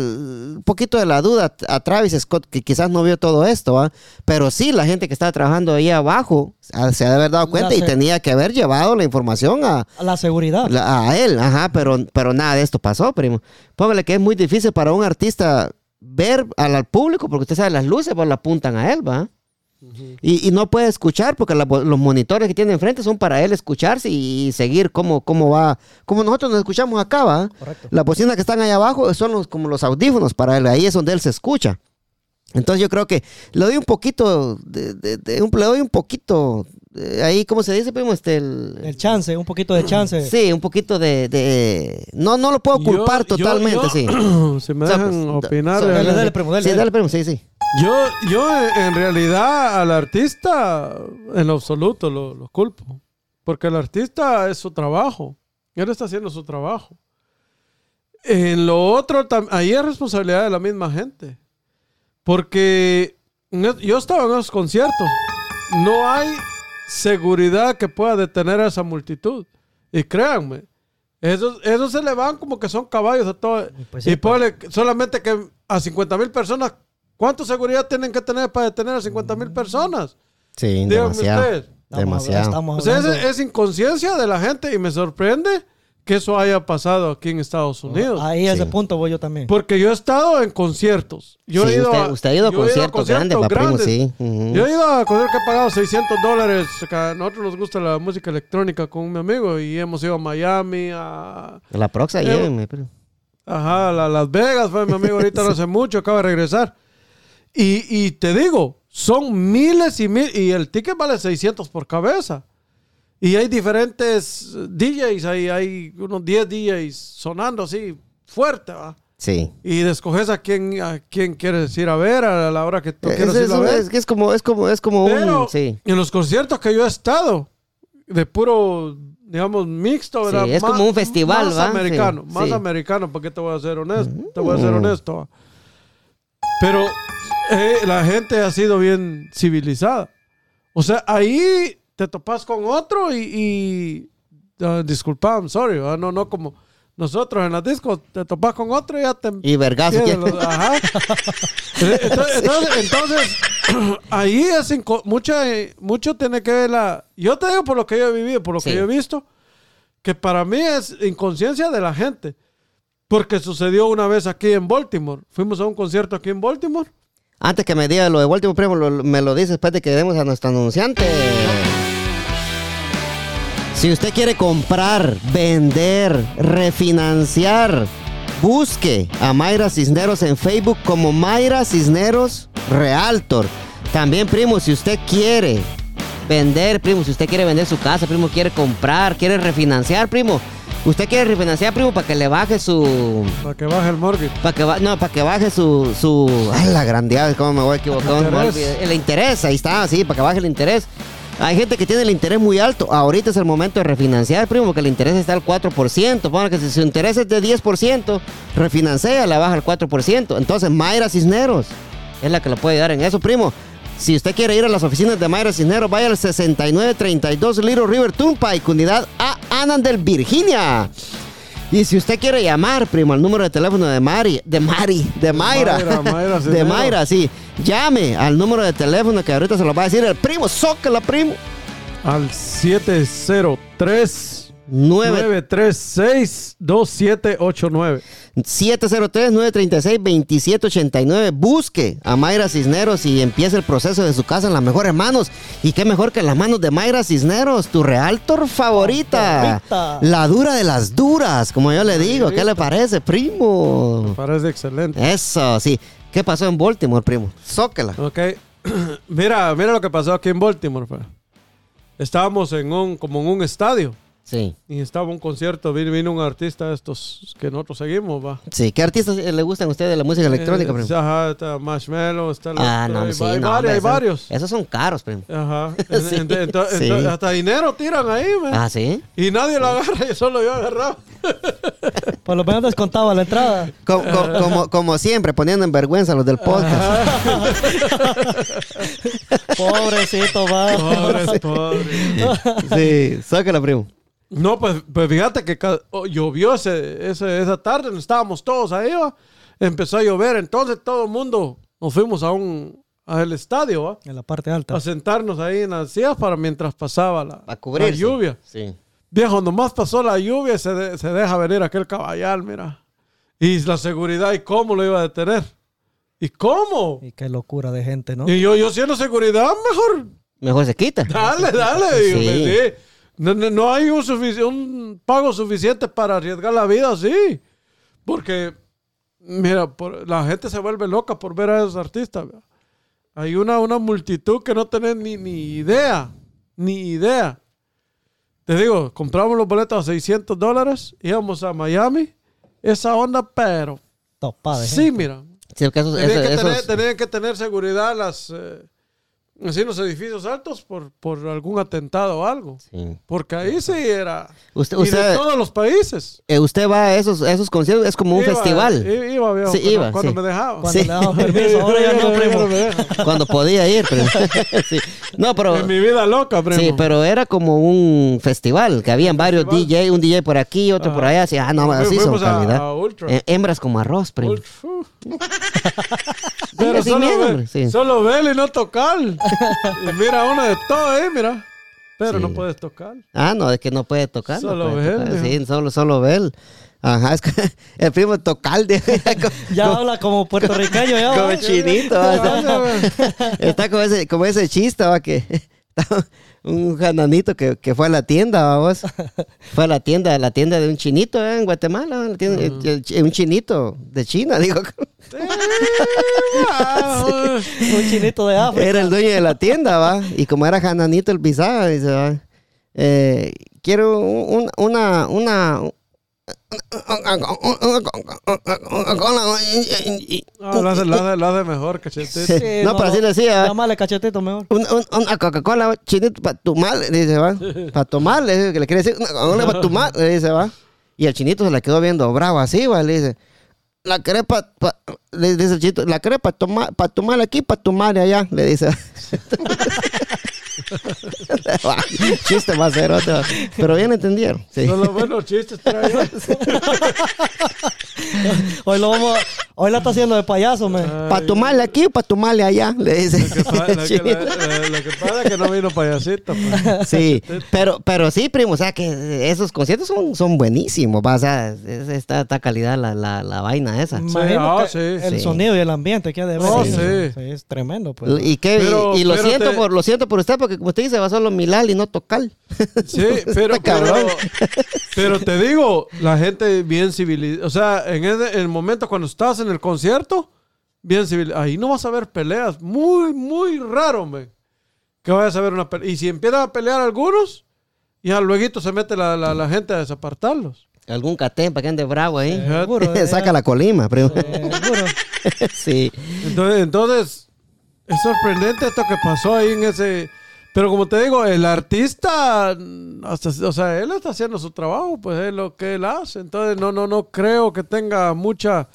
un poquito de la duda a Travis Scott, que quizás no vio todo esto, ¿va? Pero sí, la gente que estaba trabajando ahí abajo ah, se ha de haber dado cuenta y tenía que haber llevado la información a, A la seguridad. la- a él, ajá, pero, pero nada de esto pasó, primo. Póngale que es muy difícil para un artista ver al, al público, porque usted sabe, las luces pues, la apuntan a él, ¿va? y, y no puede escuchar porque la- los monitores que tiene enfrente son para él escucharse y, seguir cómo, cómo va, como nosotros nos escuchamos acá, ¿va? Correcto. Las bocinas que están ahí abajo son los, como los audífonos para él, ahí es donde él se escucha. Entonces yo creo que le doy un poquito, de, de- de un, le doy un poquito, eh, ahí, ¿cómo se dice, primo? Este, el, El chance, un poquito de chance. Sí, un poquito de, de- No, no lo puedo culpar Yo- yo- totalmente, yo- sí. si me O sea, dejan pues, opinar. so- Dale, dale, primo, dale, Sí, dale. dale, primo, sí, sí. Yo, yo en realidad al artista en lo absoluto lo, lo culpo. Porque el artista es su trabajo. Él está haciendo su trabajo. En lo otro, tam- ahí es responsabilidad de la misma gente. Porque yo estaba en esos conciertos. No hay seguridad que pueda detener a esa multitud. Y créanme, esos, esos se le van como que son caballos a todo. Pues y ponle que- solamente que a 50 mil personas, ¿cuánta seguridad tienen que tener para detener a 50 mil personas? Sí, Díganme demasiado. ustedes. Demasiado. estamos O sea, es, hablando- es inconsciencia de la gente y me sorprende que eso haya pasado aquí en Estados Unidos. Ahí a ese Sí. punto voy yo también. Porque yo he estado en conciertos. Yo Sí, he ido usted- a, usted ha ido a conciertos grandes, pa' primo, sí. Ujú. Yo he ido a conciertos que he pagado 600 dólares. A nosotros nos gusta la música electrónica con mi amigo y hemos ido a Miami, a, La proxa, Eh, llévenme, pero- ajá, a la- Las Vegas. Fue mi amigo ahorita no hace mucho, acaba de regresar. Y, y te digo, son miles y mil. Y el ticket vale 600 por cabeza. Y hay diferentes DJs, hay, hay unos 10 DJs sonando así fuerte, ¿va? Sí. Y escoges a quién, a quién quieres ir a ver a la hora que tú Es, quieras es- ir a ver. es es como, es como, es como Pero un. Sí. en los conciertos que yo he estado, de puro, digamos, mixto, ¿verdad? Sí, es como un festival, más ¿va? americano, Sí, más americano, porque te voy a ser honesto, te voy a ser Mm. honesto. ¿va? Pero eh, la gente ha sido bien civilizada. O sea, ahí te topas con otro y, y ah, disculpa, I'm sorry, no, no como nosotros en las discos, te topas con otro y ya te Y vergazo. Ajá. entonces, entonces, entonces, ahí es mucha, mucho tiene que ver la... Yo te digo por lo que yo he vivido, por lo Sí. que yo he visto, que para mí es inconsciencia de la gente. Porque sucedió una vez aquí en Baltimore. Fuimos a un concierto aquí en Baltimore. Antes que me diga lo de último primo, lo- me lo dice después de que demos a nuestro anunciante. Si usted quiere comprar, vender, refinanciar, busque a Mayra Cisneros en Facebook como Mayra Cisneros Realtor. También, primo, si usted quiere vender, primo, si usted quiere vender su casa, primo, quiere comprar, quiere refinanciar, primo. Usted quiere refinanciar, primo, para que le baje su, Para que baje el mortgage. para que ba- no, para que baje su, su, ay, la grandeza, cómo me voy a equivocar, el interés, ahí está, sí, para que baje el interés. Hay gente que tiene el interés muy alto. Ahorita es el momento de refinanciar, primo, porque el interés está al 4%. Ponga que si su interés es de 10%, refinancia, la baja al 4%. Entonces, Mayra Cisneros es la que lo puede dar en eso, primo. Si usted quiere ir a las oficinas de Mayra Cisneros, vaya al 6932 Little River Turnpike, unidad A, Annandale, Virginia. Y si usted quiere llamar, primo, al número de teléfono de Mari, de Mari, de Mayra, Mayra, Mayra de. Mayra, sí, llame al número de teléfono que ahorita se lo va a decir el primo, zócala, primo. Al 703 9 936 2789. 703-936-2789. Busque a Mayra Cisneros y empiece el proceso de su casa en las mejores manos. Y qué mejor que en las manos de Mayra Cisneros, tu realtor favorita. Favorita. La dura de las duras, como yo le digo. ¿Qué le parece, primo? Parece excelente. Eso, sí. ¿Qué pasó en Baltimore, primo? Zócala. Ok. mira, mira lo que pasó aquí en Baltimore. Estábamos en un, como en un estadio. Sí. Y estaba un concierto, vino, vino un artista de estos que nosotros seguimos, va. Sí. ¿Qué artistas eh, le gustan a usted de la música electrónica, Eh, primo? Ajá, está Marshmello, está... Ah, hay, no, hay sí, varios, no, hombre, hay varios. Esos son caros, primo. Ajá. Sí, sí. hasta dinero tiran ahí, man. Ah, sí. Y nadie lo agarra, y solo yo agarraba. Por lo menos descontaba la entrada. Co- co- como, como siempre, poniendo en vergüenza a los del podcast. Pobrecito, va. Pobre, pobre. Sí, sácala, primo. No, pues, pues fíjate que oh, llovió ese, ese- esa tarde, estábamos todos ahí, ¿va? empezó a llover, entonces todo el mundo nos fuimos a un al estadio, ¿va? En la parte alta. a sentarnos ahí en las sillas para mientras pasaba la, A la lluvia. Sí. Viejo, nomás pasó la lluvia y se, de- se deja venir aquel caballal, mira. Y la seguridad, ¿y cómo lo iba a detener? ¿Y cómo? Y qué locura de gente, ¿no? Y yo, yo siendo seguridad, mejor Mejor se quita. Dale, dale. digo, Sí. Sí. No, no- no hay un, pago suficiente para arriesgar la vida así. Porque, mira, por- la gente se vuelve loca por ver a esos artistas. ¿verdad? Hay una, una multitud que no tiene ni, ni idea. Ni idea. Te digo, compramos los boletos a 600 dólares, íbamos a Miami. Esa onda, pero... Topada de Sí, gente. mira. Sí, que, tener, tenían que tener seguridad las, eh, así en los edificios altos por, por algún atentado o algo. Sí. Porque ahí sí era. Usted, y de usted, todos los países. eh, usted va a esos, a esos conciertos, es como un Iba- festival. Iba, viejo, Sí, cuando- iba, cuando sí. me dejaba. Cuando Sí. le damos permiso, ahora ya no, primo. me. Cuando podía ir. pero- Sí. No, pero... En mi vida loca, primo. Sí, pero era como un festival, que habían varios festival. DJ, un DJ por aquí, otro por Ajá. allá, así, ah, no, así son a- calidad. a Ultra. Eh, hembras como arroz, primo. Pero sin solo, miedo, ve- sí. solo verle y no tocar. Y mira, uno de todo ahí, mira. Pero Sí. no puedes tocar. Ah, no, es que no puede tocar. no Solo puede ver, tocar. dijo. Sí, solo, solo ver. Ajá, es que el primo Tocalde. Ya habla como puertorriqueño, ya. como chinito. ¿va? Está como ese, como ese chiste, ¿va? que un jananito que, que fue a la tienda, vamos. Fue a la tienda, a la tienda de un chinito ¿eh? en Guatemala, la tienda- el- el- un chinito de China, digo. Un chinito de África. Era el dueño de la tienda, va. Y como era jananito el pisado, dice, va. eh, quiero un- una, una, No, lo hace, lo hace- lo hace mejor, cachetito. Sí. no, pero así decía. Llámale cachetito mejor. Una, un- una Coca-Cola chinito para tomar, le dice, va. Para tomar, le dice, que le quiere decir, una Coca-Cola para tomar, le dice, va. Y el chinito se le quedó viendo bravo así, va, le dice. La querés para, le dice el chinito, la querés para tomar, para tomar aquí, para tomar allá, le dice. Chiste más cerote, va. Pero bien entendieron. Sí. Son los buenos chistes. Hoy lo vamos Hoy la está haciendo de payaso, me. Para tomarle aquí o para tomarle allá, le dice. Lo que, pa- el lo que- la- lo que pasa es que no vino payasito. pues. Sí, pero, pero sí, primo, o sea que esos conciertos son, son buenísimos, va, o sea, es- está, está calidad la, la, la vaina esa. Ah, que sí. el Sí. sonido y el ambiente que ha de ver. Oh, sí. sí. Es tremendo, pues. Y, que, Pero- y, y lo siento te- por lo siento por usted, porque como usted dice, va solo Milal y no tocar. Sí, pero, pero, pero te digo, la gente bien civilizada. O sea, en el, en el momento cuando estás en el concierto, bien civil. Ahí no vas a ver peleas. Muy, muy raro. Que vayas a ver una pelea. Y si empiezan a pelear algunos, ya luego se mete la, la- la gente a desapartarlos. Algún catén para que ande bravo ahí. Seguro, eh, Saca la colima, sí. Entonces, entonces, es sorprendente esto que pasó ahí en ese. Pero como te digo, el artista, hasta, o sea, él está haciendo su trabajo, pues es lo que él hace. Entonces, no, no, no creo que tenga mucha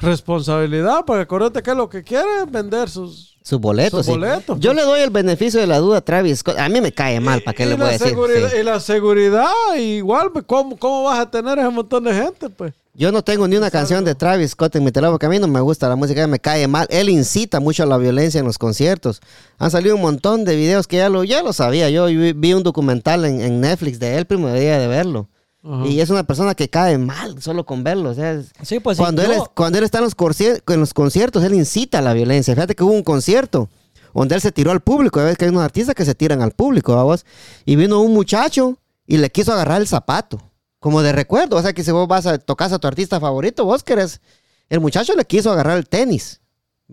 responsabilidad, porque acuérdate que lo que quiere es vender sus. Su boleto, Su Yo pues. le doy el beneficio de la duda a Travis Scott. A mí me cae mal, ¿para qué y le voy a decir? Sí. Y la seguridad, igual, pues, ¿cómo, ¿cómo vas a tener ese montón de gente, pues? Yo no tengo ni una canción de Travis Scott en mi teléfono porque a mí no me gusta la música, me cae mal. Él incita mucho a la violencia en los conciertos. Han salido un montón de videos que ya lo, ya lo sabía. Yo vi, un documental en, en Netflix de él, primo, debía de verlo. Ajá. Y es una persona que cae mal solo con verlo. O sea, Sí, pues cuando, sí, él yo- es- cuando él está en los, corci- en los conciertos, él incita a la violencia. Fíjate que hubo un concierto donde él se tiró al público. Ya ves que hay unos artistas que se tiran al público, vamos. Y vino un muchacho y le quiso agarrar el zapato. Como de recuerdo. O sea que si vos vas a tocar a tu artista favorito, vos querés. El muchacho le quiso agarrar el tenis.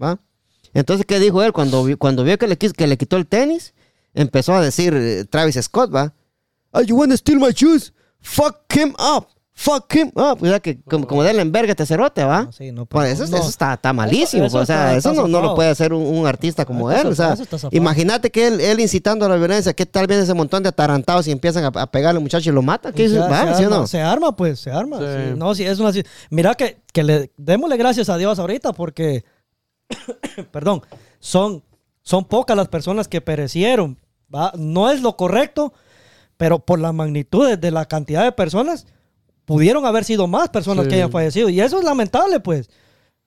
¿Va? Entonces, ¿qué dijo él? Cuando, cuando vio que le, quiso- que le quitó el tenis, empezó a decir eh, Travis Scott, ¿va? Oh, you wanna steal my shoes? Fuck him up. Fuck him up. O sea que como, como darle enverga te cerote, ¿va? No, sí, no, Pues pero eso, no. eso está, está malísimo. Eso- pues, o sea, está- eso está no, no lo puede hacer un, un artista como Eso él. O sea, imagínate que él, él incitando a la violencia, que tal vez ese montón de atarantados y empiezan a, a pegarle al muchacho y lo matan. ¿Qué se, dices? se ¿Va? ¿Sí o arma, no? se arma, pues, se arma. Sí. Sí, No, sí, es una... Mira que, que le démosle gracias a Dios ahorita porque, perdón, son, son pocas las personas que perecieron. ¿va? No es lo correcto, pero por la magnitud de, de la cantidad de personas, pudieron haber sido más personas Sí. que hayan fallecido. Y eso es lamentable, pues.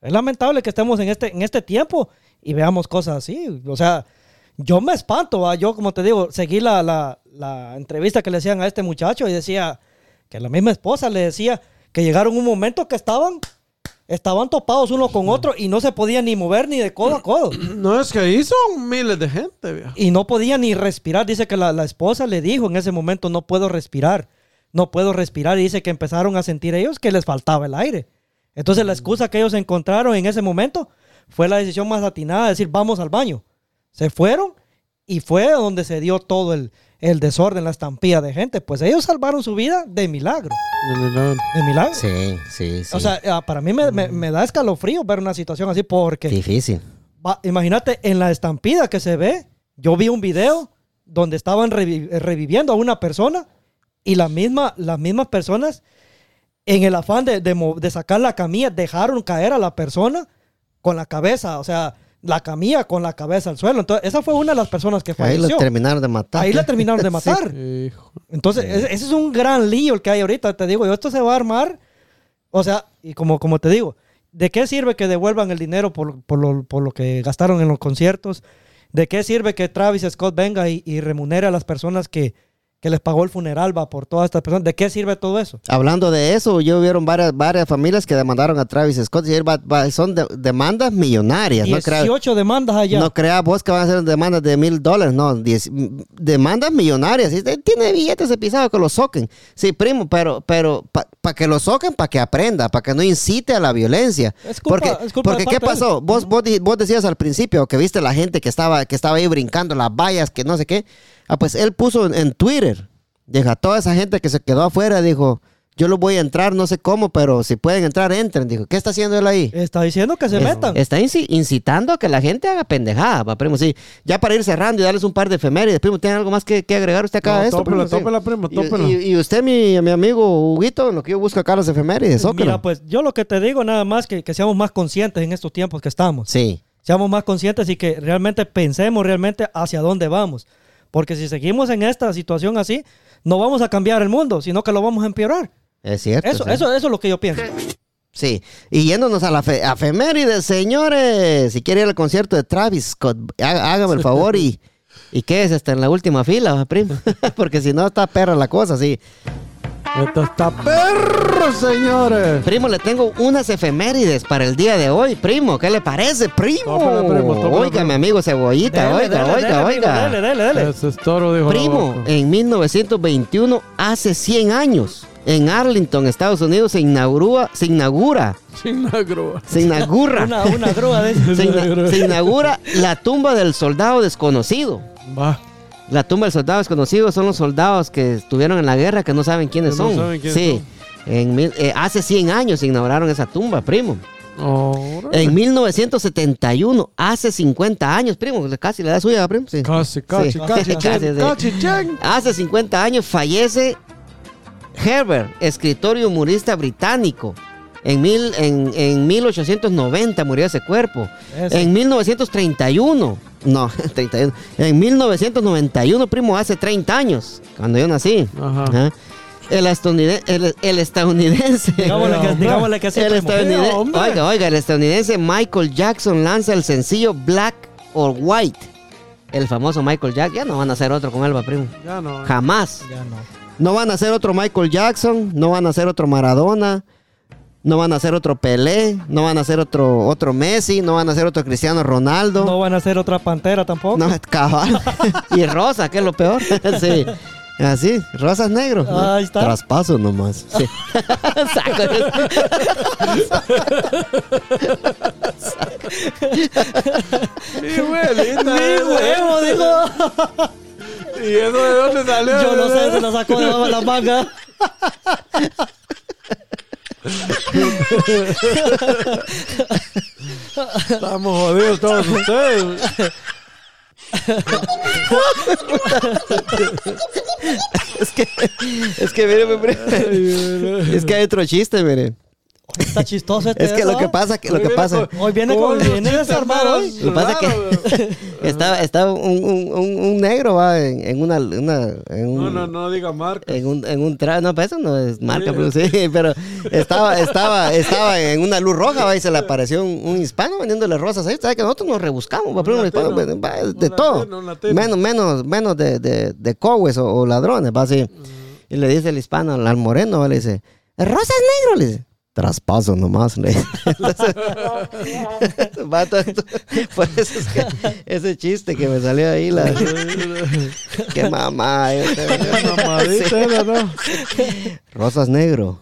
Es lamentable que estemos en este, en este tiempo y veamos cosas así. O sea, yo me espanto, ¿va? yo como te digo, seguí la, la, la entrevista que le hacían a este muchacho y decía que la misma esposa le decía que llegaron un momento que estaban, estaban topados uno con otro y no se podían ni mover ni de codo a codo. No es que ahí son miles de gente, viejo. Y no podía ni respirar. Dice que la, la esposa le dijo en ese momento, no puedo respirar, no puedo respirar. Y dice que empezaron a sentir ellos que les faltaba el aire. Entonces la excusa que ellos encontraron en ese momento fue la decisión más atinada de decir, vamos al baño. Se fueron y fue donde se dio todo el, el desorden, la estampida de gente. Pues ellos salvaron su vida de milagro. De milagro. Sí, sí, sí. O sea, ah, para mí me, me- me da escalofrío ver una situación así porque difícil. Va, imagínate en la estampida que se ve, Yo vi un video donde estaban revi- reviviendo a una persona y la misma, las mismas personas, en el afán de, de sacar la camilla, dejaron caer a la persona con la cabeza, o sea, la camilla con la cabeza al suelo. Entonces, esa fue una de las personas que Ahí lo falleció. terminaron de matar. Ahí la terminaron de matar. Entonces, ese, ese es un gran lío el que hay ahorita. Te digo, yo, esto se va a armar. O sea, y como, como te digo, ¿de qué sirve que devuelvan el dinero por, por lo, por lo que gastaron en los conciertos? ¿De qué sirve que Travis Scott venga y, y remunere a las personas que, que les pagó el funeral va por todas estas personas? ¿De qué sirve todo eso? Hablando de eso, yo vieron varias, varias familias que demandaron a Travis Scott y él va- va- son de- demandas millonarias. No crea, 18 demandas allá. no crea vos que van a ser demandas de mil dólares, no, diez- m- demandas millonarias. Y usted tiene billetes de pisado que lo soquen. Sí, primo, pero, pero para que lo soquen, para que aprenda, para que no incite a la violencia. Es culpa- porque, es culpa porque ¿qué pasó? Vos, vos, vos decías al principio que viste la gente que estaba, que estaba ahí brincando las vallas, que no sé qué. Ah, pues él puso en, en Twitter, deja toda esa gente que se quedó afuera, dijo, yo los voy a entrar, no sé cómo, pero si pueden entrar, entren. Dijo, ¿qué está haciendo él ahí? Está diciendo que se Es- metan. Está inci- incitando a que la gente haga pendejada, va, primo. Sí, ya para ir cerrando y darles un par de efemérides, primo, ¿tiene algo más que, que agregar usted acá No, a esto? tópela, primo? Sí. tópela, primo, Y- tópela. Y, y usted, mi, mi amigo Huguito, lo que yo busco acá las efemérides, zócalo. Mira, pues yo lo que te digo nada más que, que seamos más conscientes en estos tiempos que estamos. Sí, seamos más conscientes y que realmente pensemos realmente hacia dónde vamos. Porque si seguimos en esta situación así, no vamos a cambiar el mundo, sino que lo vamos a empeorar. es cierto. Eso, sí. eso, eso es lo que yo pienso. Sí, y yéndonos a la fe- a efemérides, señores. Si quiere ir al concierto de Travis Scott, há- hágame el favor y, y quédese hasta en la última fila, primo. Porque si no, está perra la cosa, sí. Esto está perro, señores. Primo, le tengo unas efemérides para el día de hoy, primo. ¿Qué le parece, primo? Primo, oiga, primo. mi amigo Cebollita, Dele, oiga, dele, oiga, dele, oiga. Dele, dele, dele. Ese es toro, dijo la Primo, en 1921, hace 100 años, en Arlington, Estados Unidos, se inaugura, se inaugura, Sin la grúa. se inaugura, Una, una grúa de se, ina- se inaugura la tumba del soldado desconocido. Va. La tumba del soldado desconocido son los soldados que estuvieron en la guerra que no saben quiénes no son. saben quiénes sí, En mil- eh, hace 100 años se inauguraron esa tumba, primo. En 1971, hace 50 años, primo, casi la edad suya, primo. Sí. Casi, casi, Sí. casi, Casi, casi, chen. Hace 50 años fallece Herbert, escritor y humorista británico. En, mil, en, en 1890 murió ese cuerpo. Ese. En 1931, no, 31, en 1991, primo, hace 30 años, cuando yo nací. Ajá. Ajá. El, estadounide- el, el estadounidense. Digámosle que, digámosle que sí, el primo. estadounide- Sí, hombre. oiga, oiga, el estadounidense Michael Jackson lanza el sencillo Black or White. El famoso Michael Jackson. Ya no van a hacer otro con Elba, primo. Ya no. eh. Jamás. Ya no. No van a hacer otro Michael Jackson, no van a hacer otro Maradona, no van a hacer otro Pelé, no van a hacer otro, otro Messi, no van a hacer otro Cristiano Ronaldo. No van a hacer otra pantera tampoco. No, cabal. y rosa, que es lo peor. sí. Así, rosas negros. ¿no? Ahí está. Traspaso nomás. Sí. Saco. Linda ¡Mi esa. huevo, digo! ¿Y eso de dónde salió? Yo no sé, se lo sacó de la manga. Estamos jodidos todos ustedes. es que, es que, mire, es que hay otro chiste, Está chistoso este. Es que lo que pasa, que lo que pasa. Hoy viene con- viene desarmado hoy. Lo que pasa es que estaba, estaba un, un, negro va en, en una, una en un, No, no, no diga marca. en un, en un tra no, pero eso no es marca, pero sí, pero estaba, estaba, estaba en una luz roja, va, y se le apareció un, un hispano vendiéndole rosas ahí, ¿sabes? Que nosotros nos rebuscamos, va, pero hispano, va, de Un todo, latino, menos, menos, menos de, de, de cohues o, o ladrones, va así. Y le dice el hispano al, al moreno, va, le dice, rosas negro, le dice. Traspaso nomás, dice. Entonces. Por eso es que ese chiste que me salió ahí, la, qué mamá. eh, Mamadita ¿no? Rosas negro.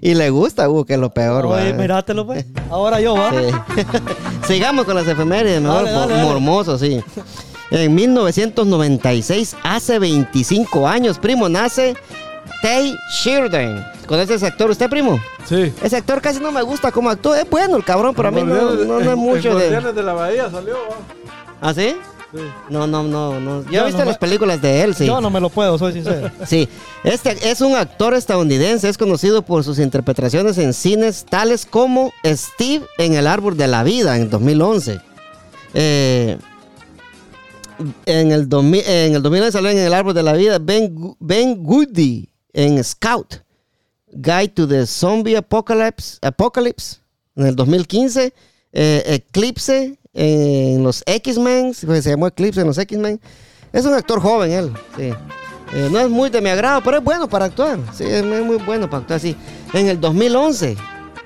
y le gusta, Hugo, que es lo peor, Oye, mirátelo, pues. Ahora yo, ¿va? Sí. Sigamos con las efemérides, mejor Dale, dale, dale. mormoso, sí. En 1996, hace 25 años, primo, nace Tay Sheridan. ¿Conoce ese actor usted, primo? Sí. Ese actor casi no me gusta cómo actúa. Es bueno el cabrón, pero a mí no, Guardianes- no, no es mucho en de... Guardianes de la Bahía salió. ¿Ah, sí? No, no, no, no. Yo he visto no las me- películas de él, sí. Yo no me lo puedo, soy sincero. Sí, este es un actor estadounidense, es conocido por sus interpretaciones en cines tales como Steve en El Árbol de la Vida en 2011. Eh, en, el 2000 en el 2011 salió en El Árbol de la Vida Ben, ben Goody en Scout. Guide to the Zombie Apocalypse, en el 2015. eh, Eclipse en los X-Men, se llamó Eclipse en los X-Men. Es un actor joven él. Eh, no es muy de mi agrado, pero es bueno para actuar. Es muy bueno para actuar, sí. En el 2011,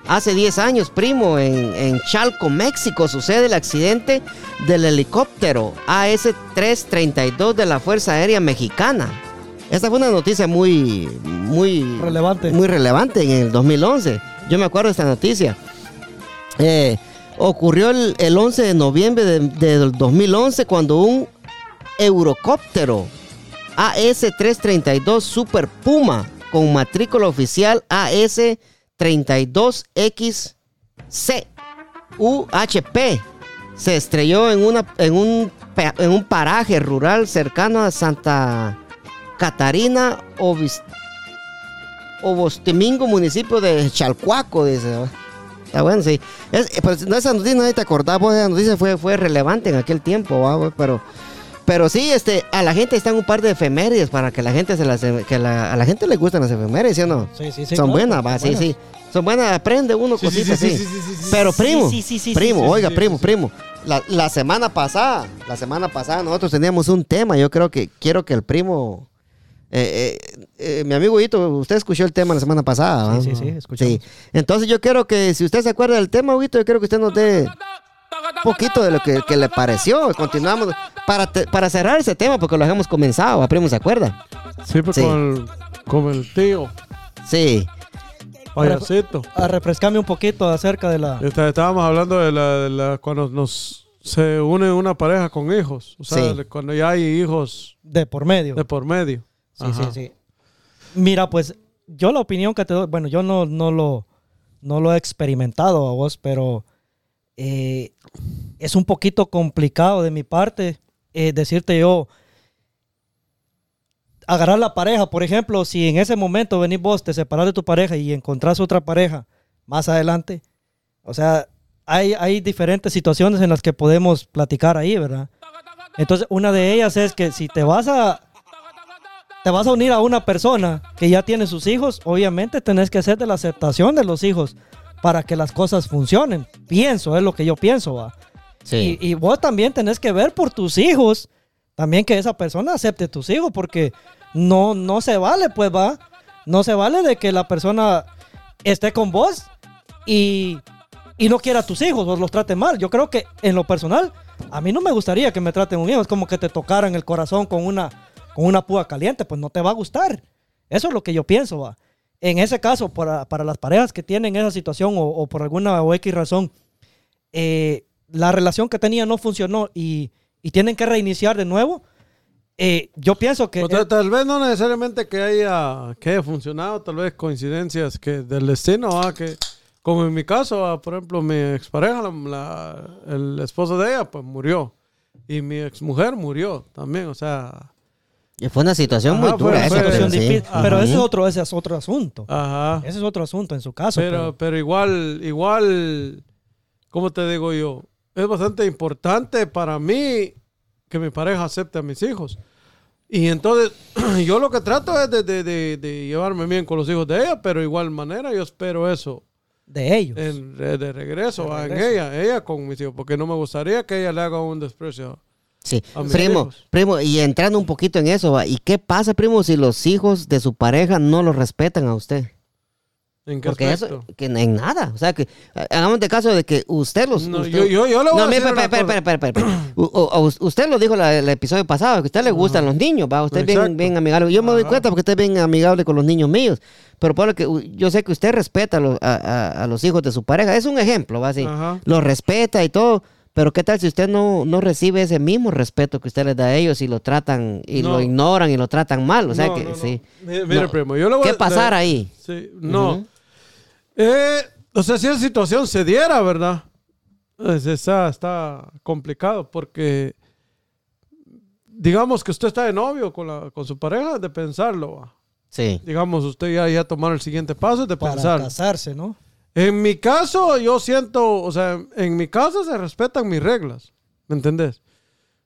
hace 10 años, primo, en, en Chalco, México, sucede el accidente del helicóptero AS-332 de la Fuerza Aérea Mexicana. Esta fue una noticia muy, muy Relevante. muy relevante en el 2011. Yo me acuerdo de esta noticia. Eh, ocurrió el, el 11 de noviembre de- del 2011 cuando un Eurocóptero AS-332 Super Puma con matrícula oficial AS-32XC UHP se estrelló en, una, en, un, pa- en un paraje rural cercano a Santa Catarina Obostemingo, municipio de Chalcuaco, dice. Está bueno, sí. Es, eh, pues, no, esa noticia nadie te acordaba, esa noticia fue, fue relevante en aquel tiempo, ¿va, pero, pero sí, este, a la gente están un par de efemérides para que la gente se las, que la- a la gente le gustan las efemérides, ¿sí o no? Sí, sí, sí. Son claro, buenas, va, sí, sí. Son buenas, aprende uno Sí, cositas sí, sí, sí, sí, sí, sí. Pero primo, primo, oiga, primo, primo. La, la semana pasada, la semana pasada nosotros teníamos un tema. Yo creo que quiero que el primo, eh, eh, eh, mi amigo Huguito, usted escuchó el tema la semana pasada. Sí, sí, sí, escuchamos. Sí. Entonces yo quiero que, si usted se acuerda del tema, Huguito, yo quiero que usted nos dé un poquito de lo que, que le pareció. Continuamos para, te- para cerrar ese tema, porque lo habíamos comenzado, ¿va, primo, ¿se acuerda? Sí, pues Sí. Con, el, con el tío, Sí. payasito. A refrescarme un poquito acerca de la... Está- Estábamos hablando de la, de la- cuando nos se une una pareja con hijos. O sea, Sí. cuando ya hay hijos De por medio. de por medio. Sí, Ajá. sí, sí. Mira, pues yo la opinión que te doy, bueno, yo no, no, lo, no lo he experimentado a vos, pero eh, es un poquito complicado de mi parte eh, decirte yo, agarrar la pareja, por ejemplo, si en ese momento venís vos, te separás de tu pareja y encontrás otra pareja más adelante, o sea, hay, hay diferentes situaciones en las que podemos platicar ahí, ¿verdad? Entonces, una de ellas es que si te vas a te vas a unir a una persona que ya tiene sus hijos, obviamente tenés que hacer de la aceptación de los hijos para que las cosas funcionen. Pienso, es lo que yo pienso, va. Sí. Y, y vos también tenés que ver por tus hijos, también que esa persona acepte tus hijos, porque no, no se vale, pues va. No se vale de que la persona esté con vos y, y no quiera a tus hijos o los trate mal. Yo creo que en lo personal, a mí no me gustaría que me traten un hijo. Es como que te tocaran el corazón con una, con una púa caliente, pues no te va a gustar. Eso es lo que yo pienso, va. En ese caso, para, para las parejas que tienen esa situación o, o por alguna o X razón, eh, la relación que tenían no funcionó y, y tienen que reiniciar de nuevo, eh, yo pienso que... Tal, tal vez no necesariamente que haya, que haya funcionado, tal vez coincidencias que del destino, ¿va? que como en mi caso, ¿va? por ejemplo, mi expareja, la, la- el esposo de ella, pues murió. Y mi exmujer murió también, o sea... Y fue una situación Ajá, muy dura fue- esa, fue- pero sí. ese es otro, ese es otro asunto. Ajá. Ese es otro asunto en su caso. Pero, pero- pero igual, igual, ¿cómo te digo yo? Es bastante importante para mí que mi pareja acepte a mis hijos. Y entonces, yo lo que trato es de, de- de- de llevarme bien con los hijos de ella, pero igual manera yo espero eso de ellos. en- de, de regreso, De regreso. en ella, ella con mis hijos, porque no me gustaría que ella le haga un desprecio. Sí, primo, primo, y entrando un poquito en eso, ¿va? ¿y qué pasa, primo, si los hijos de su pareja no lo respetan a usted? ¿En qué Porque aspecto? eso, que en nada, o sea, que hagamos de caso de que usted los... No, usted- yo, yo, yo le voy No, a decir espera, espera, espera, espera, usted lo dijo la- el episodio pasado, que a usted le gustan los niños, ¿va? Usted es bien, bien amigable. Yo me doy Ajá. cuenta porque usted es bien amigable con los niños míos. Pero Pablo, que u- yo sé que usted respeta a, los- a- a- a los hijos de su pareja. Es un ejemplo, ¿va? Así. Ajá. Los respeta y todo. Pero ¿qué tal si usted no, no recibe ese mismo respeto que usted les da a ellos y lo tratan y No. lo ignoran y lo tratan mal? O sea No, que no, sí. Mire, primo, yo le voy ¿Qué a- pasar ahí? Sí, no. Eh, o sea, si esa situación se diera, ¿verdad? Es- está, está complicado porque digamos que usted está de novio con, la, con su pareja, de pensarlo. Sí. Digamos, usted ya, ya tomar el siguiente paso, de Para pensar. casarse, ¿no? En mi caso, yo siento, o sea, en mi casa se respetan mis reglas, ¿me entendés?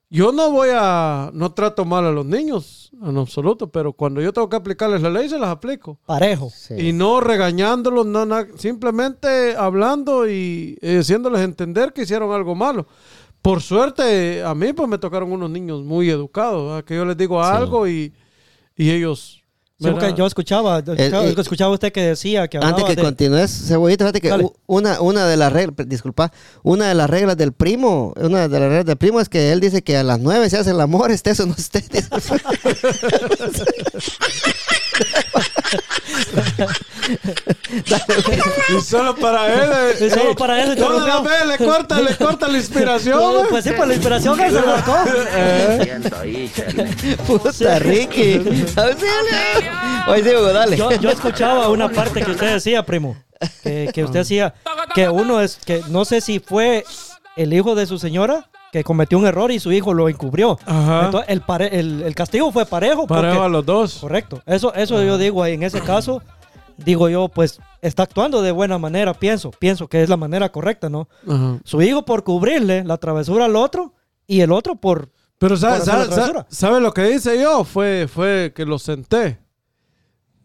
Yo no voy a, no trato mal a los niños, en absoluto, pero cuando yo tengo que aplicarles la ley, se las aplico. Parejo. sí. Y no regañándolos, no, na- simplemente hablando y eh, haciéndoles entender que hicieron algo malo. Por suerte, a mí pues me tocaron unos niños muy educados, ¿verdad? que yo les digo algo y, y ellos... Sí, porque yo escuchaba, escuchaba, eh, escuchaba usted que decía que Antes que de- continúes, Cebollita, fíjate que Dale. una, una de las reglas, disculpa, una de las reglas del primo, una de las reglas del primo es que él dice que a las nueve se hace el amor, esté o no esté. Y solo para él. eh, Y solo eh, para él se Toda la vez le corta, le corta la inspiración. No, pues sí, por la inspiración que se marcó. Puta, Ricky. Oye, sí, Hugo, dale. Yo, yo escuchaba una parte que usted decía, primo, que, que usted decía que uno es, que no sé si fue el hijo de su señora que cometió un error y su hijo lo encubrió. Ajá. Entonces, el, pare- el, el castigo fue parejo. porque- Parejo a los dos. Correcto. Eso, eso yo digo ahí, en ese caso, digo yo, pues está actuando de buena manera, pienso. Pienso que es la manera correcta, ¿no? Ajá. Su hijo por cubrirle la travesura al otro y el otro por... Pero ¿sabe, Por sabe- la sabe- sabe lo que hice yo? Fue, fue que los senté.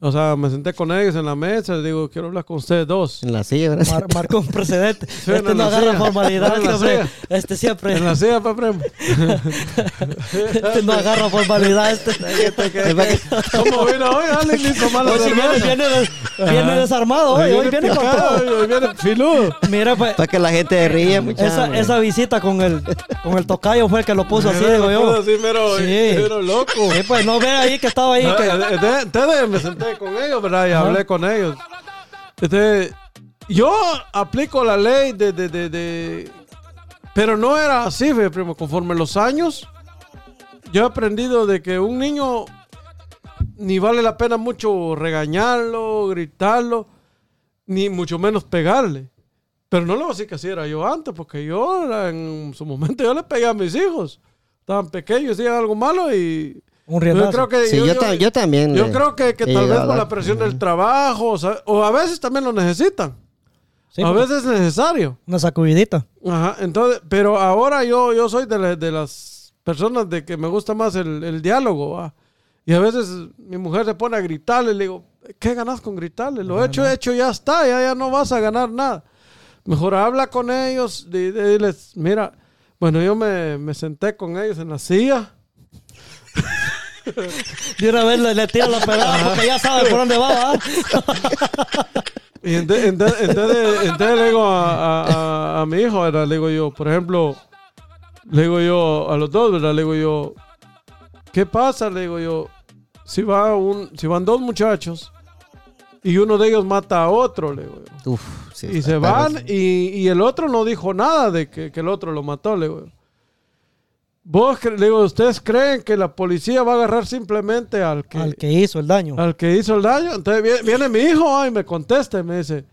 O sea, me senté con ellos en la mesa. Les digo, quiero hablar con ustedes dos. En la silla, ¿verdad? mar- marcó un precedente. en este no agarra silla. formalidad, silla. Este siempre... En la silla, pa' primo. este no agarra formalidad. Este... ¿Cómo vino hoy? Ale, le hizo mal a Hoy su sí viene, viene, des- viene desarmado, hoy, hoy viene con todo. hoy viene filudo. Mira, pues, Para que la gente ríe, muchachos. esa, esa visita con el, con el tocayo fue el que lo puso así, digo yo. Así, mero, Sí. mero loco. Sí, pues no ve ahí que estaba ahí. Ah, Que... eh, eh, me senté con ellos, ¿verdad? Y hablé con ellos. Entonces, yo aplico la ley de, de, de, de- Pero no era así, primo. Conforme los años, yo he aprendido de que un niño ni vale la pena mucho regañarlo, gritarlo, ni mucho menos pegarle. Pero no lo voy a decir que así era yo antes, porque yo en su momento yo le pegué a mis hijos. Estaban pequeños, hacían algo malo y... Un Yo creo que Sí, yo, ta- yo también. yo le- creo que, que tal vez por la presión del trabajo, o, sea, o a veces también lo necesitan. Sí, a pues, veces es necesario. Una sacudidita. Ajá, entonces, pero ahora yo, yo soy de, la- de las personas de que me gusta más el, el diálogo. ¿va? Y a veces mi mujer se pone a gritarle y le digo, ¿qué ganas con gritarle? Lo hecho, hecho, ya está, ya, ya no vas a ganar nada. Mejor habla con ellos, di- diles, mira, bueno, yo me, me senté con ellos en la silla. De una vez le, le tira la pegada porque ya sabe por dónde va. Y entonces, entonces le digo a, a- a- a mi hijo, ¿verdad? Le digo yo, por ejemplo, le digo yo a los dos, ¿verdad? Le digo yo, ¿qué pasa? Le digo yo, si, va un, si van dos muchachos y uno de ellos mata a otro, le digo yo. Uf, sí, y se van y el otro no dijo nada de que, que el otro lo mató, le digo yo. Vos, le digo, ¿ustedes creen que la policía va a agarrar simplemente al que, Al que hizo el daño. al que hizo el daño. Entonces viene, viene mi hijo ah, y me contesta y me dice,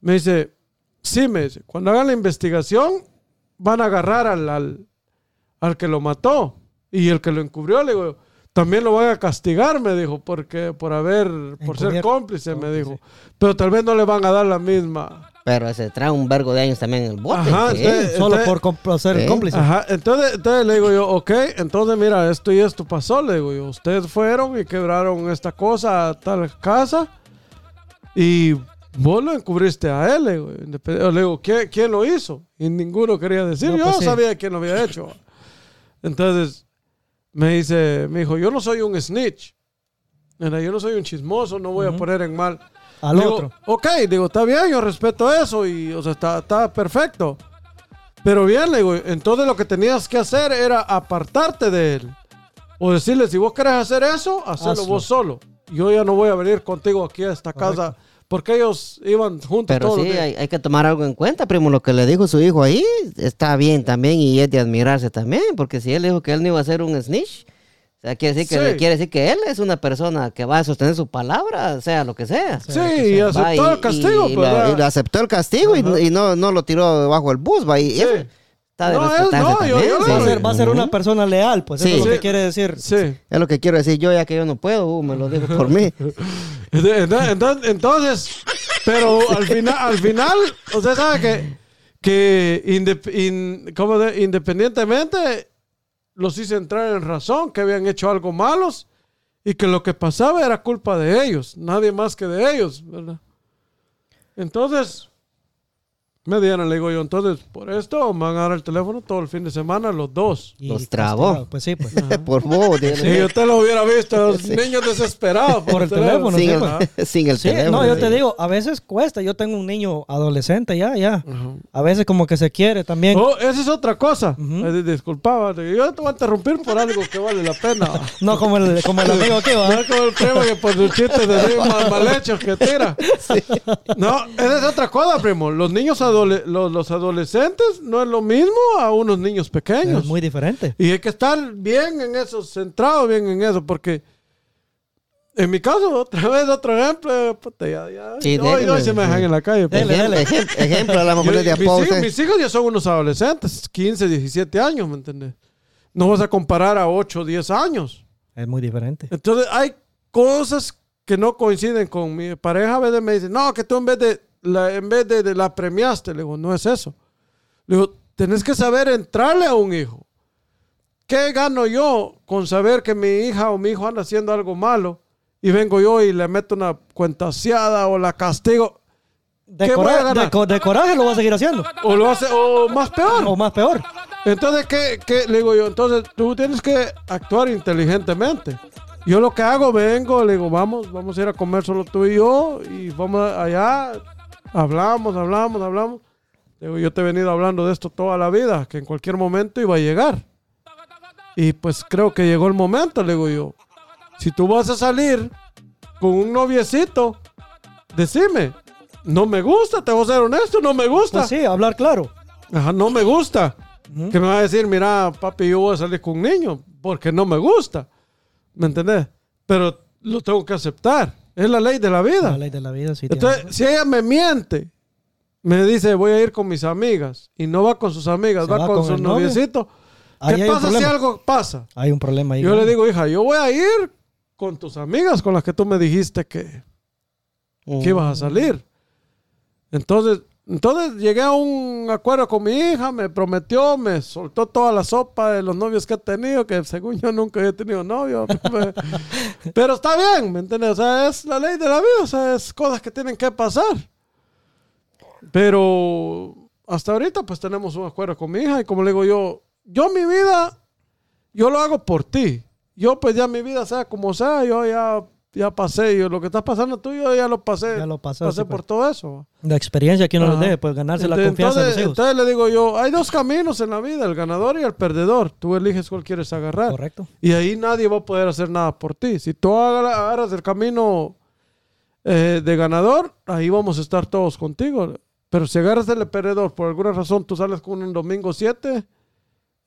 me dice, sí, me dice, cuando hagan la investigación van a agarrar al, al, al que lo mató y el que lo encubrió, le digo, también lo van a castigar, me dijo, porque por haber, por ser cómplice, me dijo, pero tal vez no le van a dar la misma. Pero se trae un vergo de años también en el bote. Ajá, sí. entonces- Solo entonces- por ser Sí. cómplice. Ajá, entonces, entonces le digo yo, ok, entonces mira, esto y esto pasó, le digo yo, ustedes fueron y quebraron esta cosa a tal casa y vos lo encubriste a él, le digo, le digo, ¿quién, quién lo hizo? Y ninguno quería decir, No, yo pues sí. sabía quién lo había hecho. Entonces me dice, me dijo, yo no soy un snitch, Mira, yo no soy un chismoso, no voy a poner en mal. Al Digo, otro. Ok, digo, está bien, yo respeto eso y, o sea, está, está perfecto. Pero bien, le digo, entonces lo que tenías que hacer era apartarte de él. O decirle, si vos querés hacer eso, hacelo Hazlo. vos solo. Yo ya no voy a venir contigo aquí a esta casa. Porque ellos iban juntos Pero todos los sí, días. hay, hay que tomar algo en cuenta, primo. Lo que le dijo su hijo ahí está bien también y es de admirarse también. Porque si él dijo que él no iba a ser un snitch, o sea, quiere decir que, Sí. quiere decir que él es una persona que va a sostener su palabra, sea lo que sea. Sí, y Va, aceptó y- el castigo, y, pues, y lo aceptó el castigo y, no, no lo tiró debajo del bus. Va, y Sí. eso Está de No, respetarse no, yo- yo Va, a ser, va a ser una persona leal, pues eso Sí. es lo que Sí. quiere decir. Sí. Es lo que quiero decir yo, ya que yo no puedo, uh, me lo digo por mí. Entonces, entonces- entonces, pero al final, al final, usted sabe que, que indep- in- ¿cómo de- independientemente los hice entrar en razón, que habían hecho algo malos y que lo que pasaba era culpa de ellos, nadie más que de ellos, ¿verdad? Entonces, me dieron, le digo yo, entonces, por esto me van a dar el teléfono todo el fin de semana, los dos. Y Los trabó. Pues sí, pues. por vos. Si usted lo hubiera visto, los niños desesperados Por el teléfono, sin, sí, el, pues. sin el Sí, teléfono. no, yo sí. te digo, a veces cuesta. Yo tengo un niño adolescente ya, ya. A veces como que se quiere también. Oh, esa es otra cosa. Ujú. Eh, disculpaba, yo te voy a interrumpir por algo que vale la pena. No como el, como el amigo aquí, No va. es como el primo que por sus chistes de mal, mal hechos que tira. No, esa es otra cosa, primo. Los niños adole- los, los adolescentes no es lo mismo a unos niños pequeños. Es muy diferente. Y hay que estar bien en eso, centrado bien en eso, porque en mi caso, otra vez, otro ejemplo, puta, ya, ya, Sí, hoy, hoy se me dejan en la calle. pues. Dele, Ejemplo, dele. ejemplo, a Yo- poner de mis, apoyo. mis hijos ya son unos adolescentes, 15, 17 años, ¿me entiendes? No vas a comparar a 8, 10 años. Es muy diferente. Entonces hay cosas que no coinciden con mi pareja. A veces me dice, no, que tú en vez de la, en vez de, de la premiaste. Le digo, no es eso. Le digo, tenés que saber entrarle a un hijo. ¿Qué gano yo con saber que mi hija o mi hijo anda haciendo algo malo y vengo yo y le meto una cuentaseada o la castigo? De, ¿Qué voy a cora- ganar? de co- de coraje lo va a seguir haciendo. O lo hace, o más peor. O más peor. Entonces, ¿qué, qué? Le digo yo, entonces tú tienes que actuar inteligentemente. Yo lo que hago, vengo, le digo, vamos, vamos a ir a comer solo tú y yo, y vamos allá, hablamos, hablamos, hablamos. Digo, yo te he venido hablando de esto toda la vida, que en cualquier momento iba a llegar. Y pues creo que llegó el momento, le digo yo. Si tú vas a salir con un noviecito, decime, no me gusta, te voy a ser honesto, no me gusta. Pues sí, hablar claro. Ajá, no me gusta. Que me va a decir, mira, papi, yo voy a salir con un niño porque no me gusta. ¿Me entendés? Pero lo tengo que aceptar. Es la ley de la vida. La ley de la vida, sí. Entonces, si ella me miente, me dice, voy a ir con mis amigas y no va con sus amigas, va, va con, con su noviecito. ¿Qué pasa si algo pasa? Hay un problema ahí. Yo le digo, hija, yo voy a ir con tus amigas con las que tú me dijiste que, que ibas a salir. Entonces, entonces llegué a un acuerdo con mi hija, me prometió, me soltó toda la sopa de los novios que he tenido, que según yo nunca he tenido novio. Pero está bien, ¿me entiendes? O sea, es la ley de la vida, o sea, es cosas que tienen que pasar. Pero hasta ahorita pues tenemos un acuerdo con mi hija y como le digo yo, yo mi vida, yo lo hago por ti. Yo pues ya mi vida sea como sea, yo ya, ya pasé, yo lo que está pasando tú, yo ya lo pasé. Ya lo pasé pues. por todo eso. La experiencia que uno les debe, pues ganarse la Entonces- confianza de los hijos. Entonces le digo yo, hay dos caminos en la vida, el ganador y el perdedor. Tú eliges cuál quieres agarrar. Correcto. Y ahí nadie va a poder hacer nada por ti. Si tú agar- agarras el camino eh, de ganador, ahí vamos a estar todos contigo. Pero si agarras el de perdedor, por alguna razón tú sales con un domingo 7,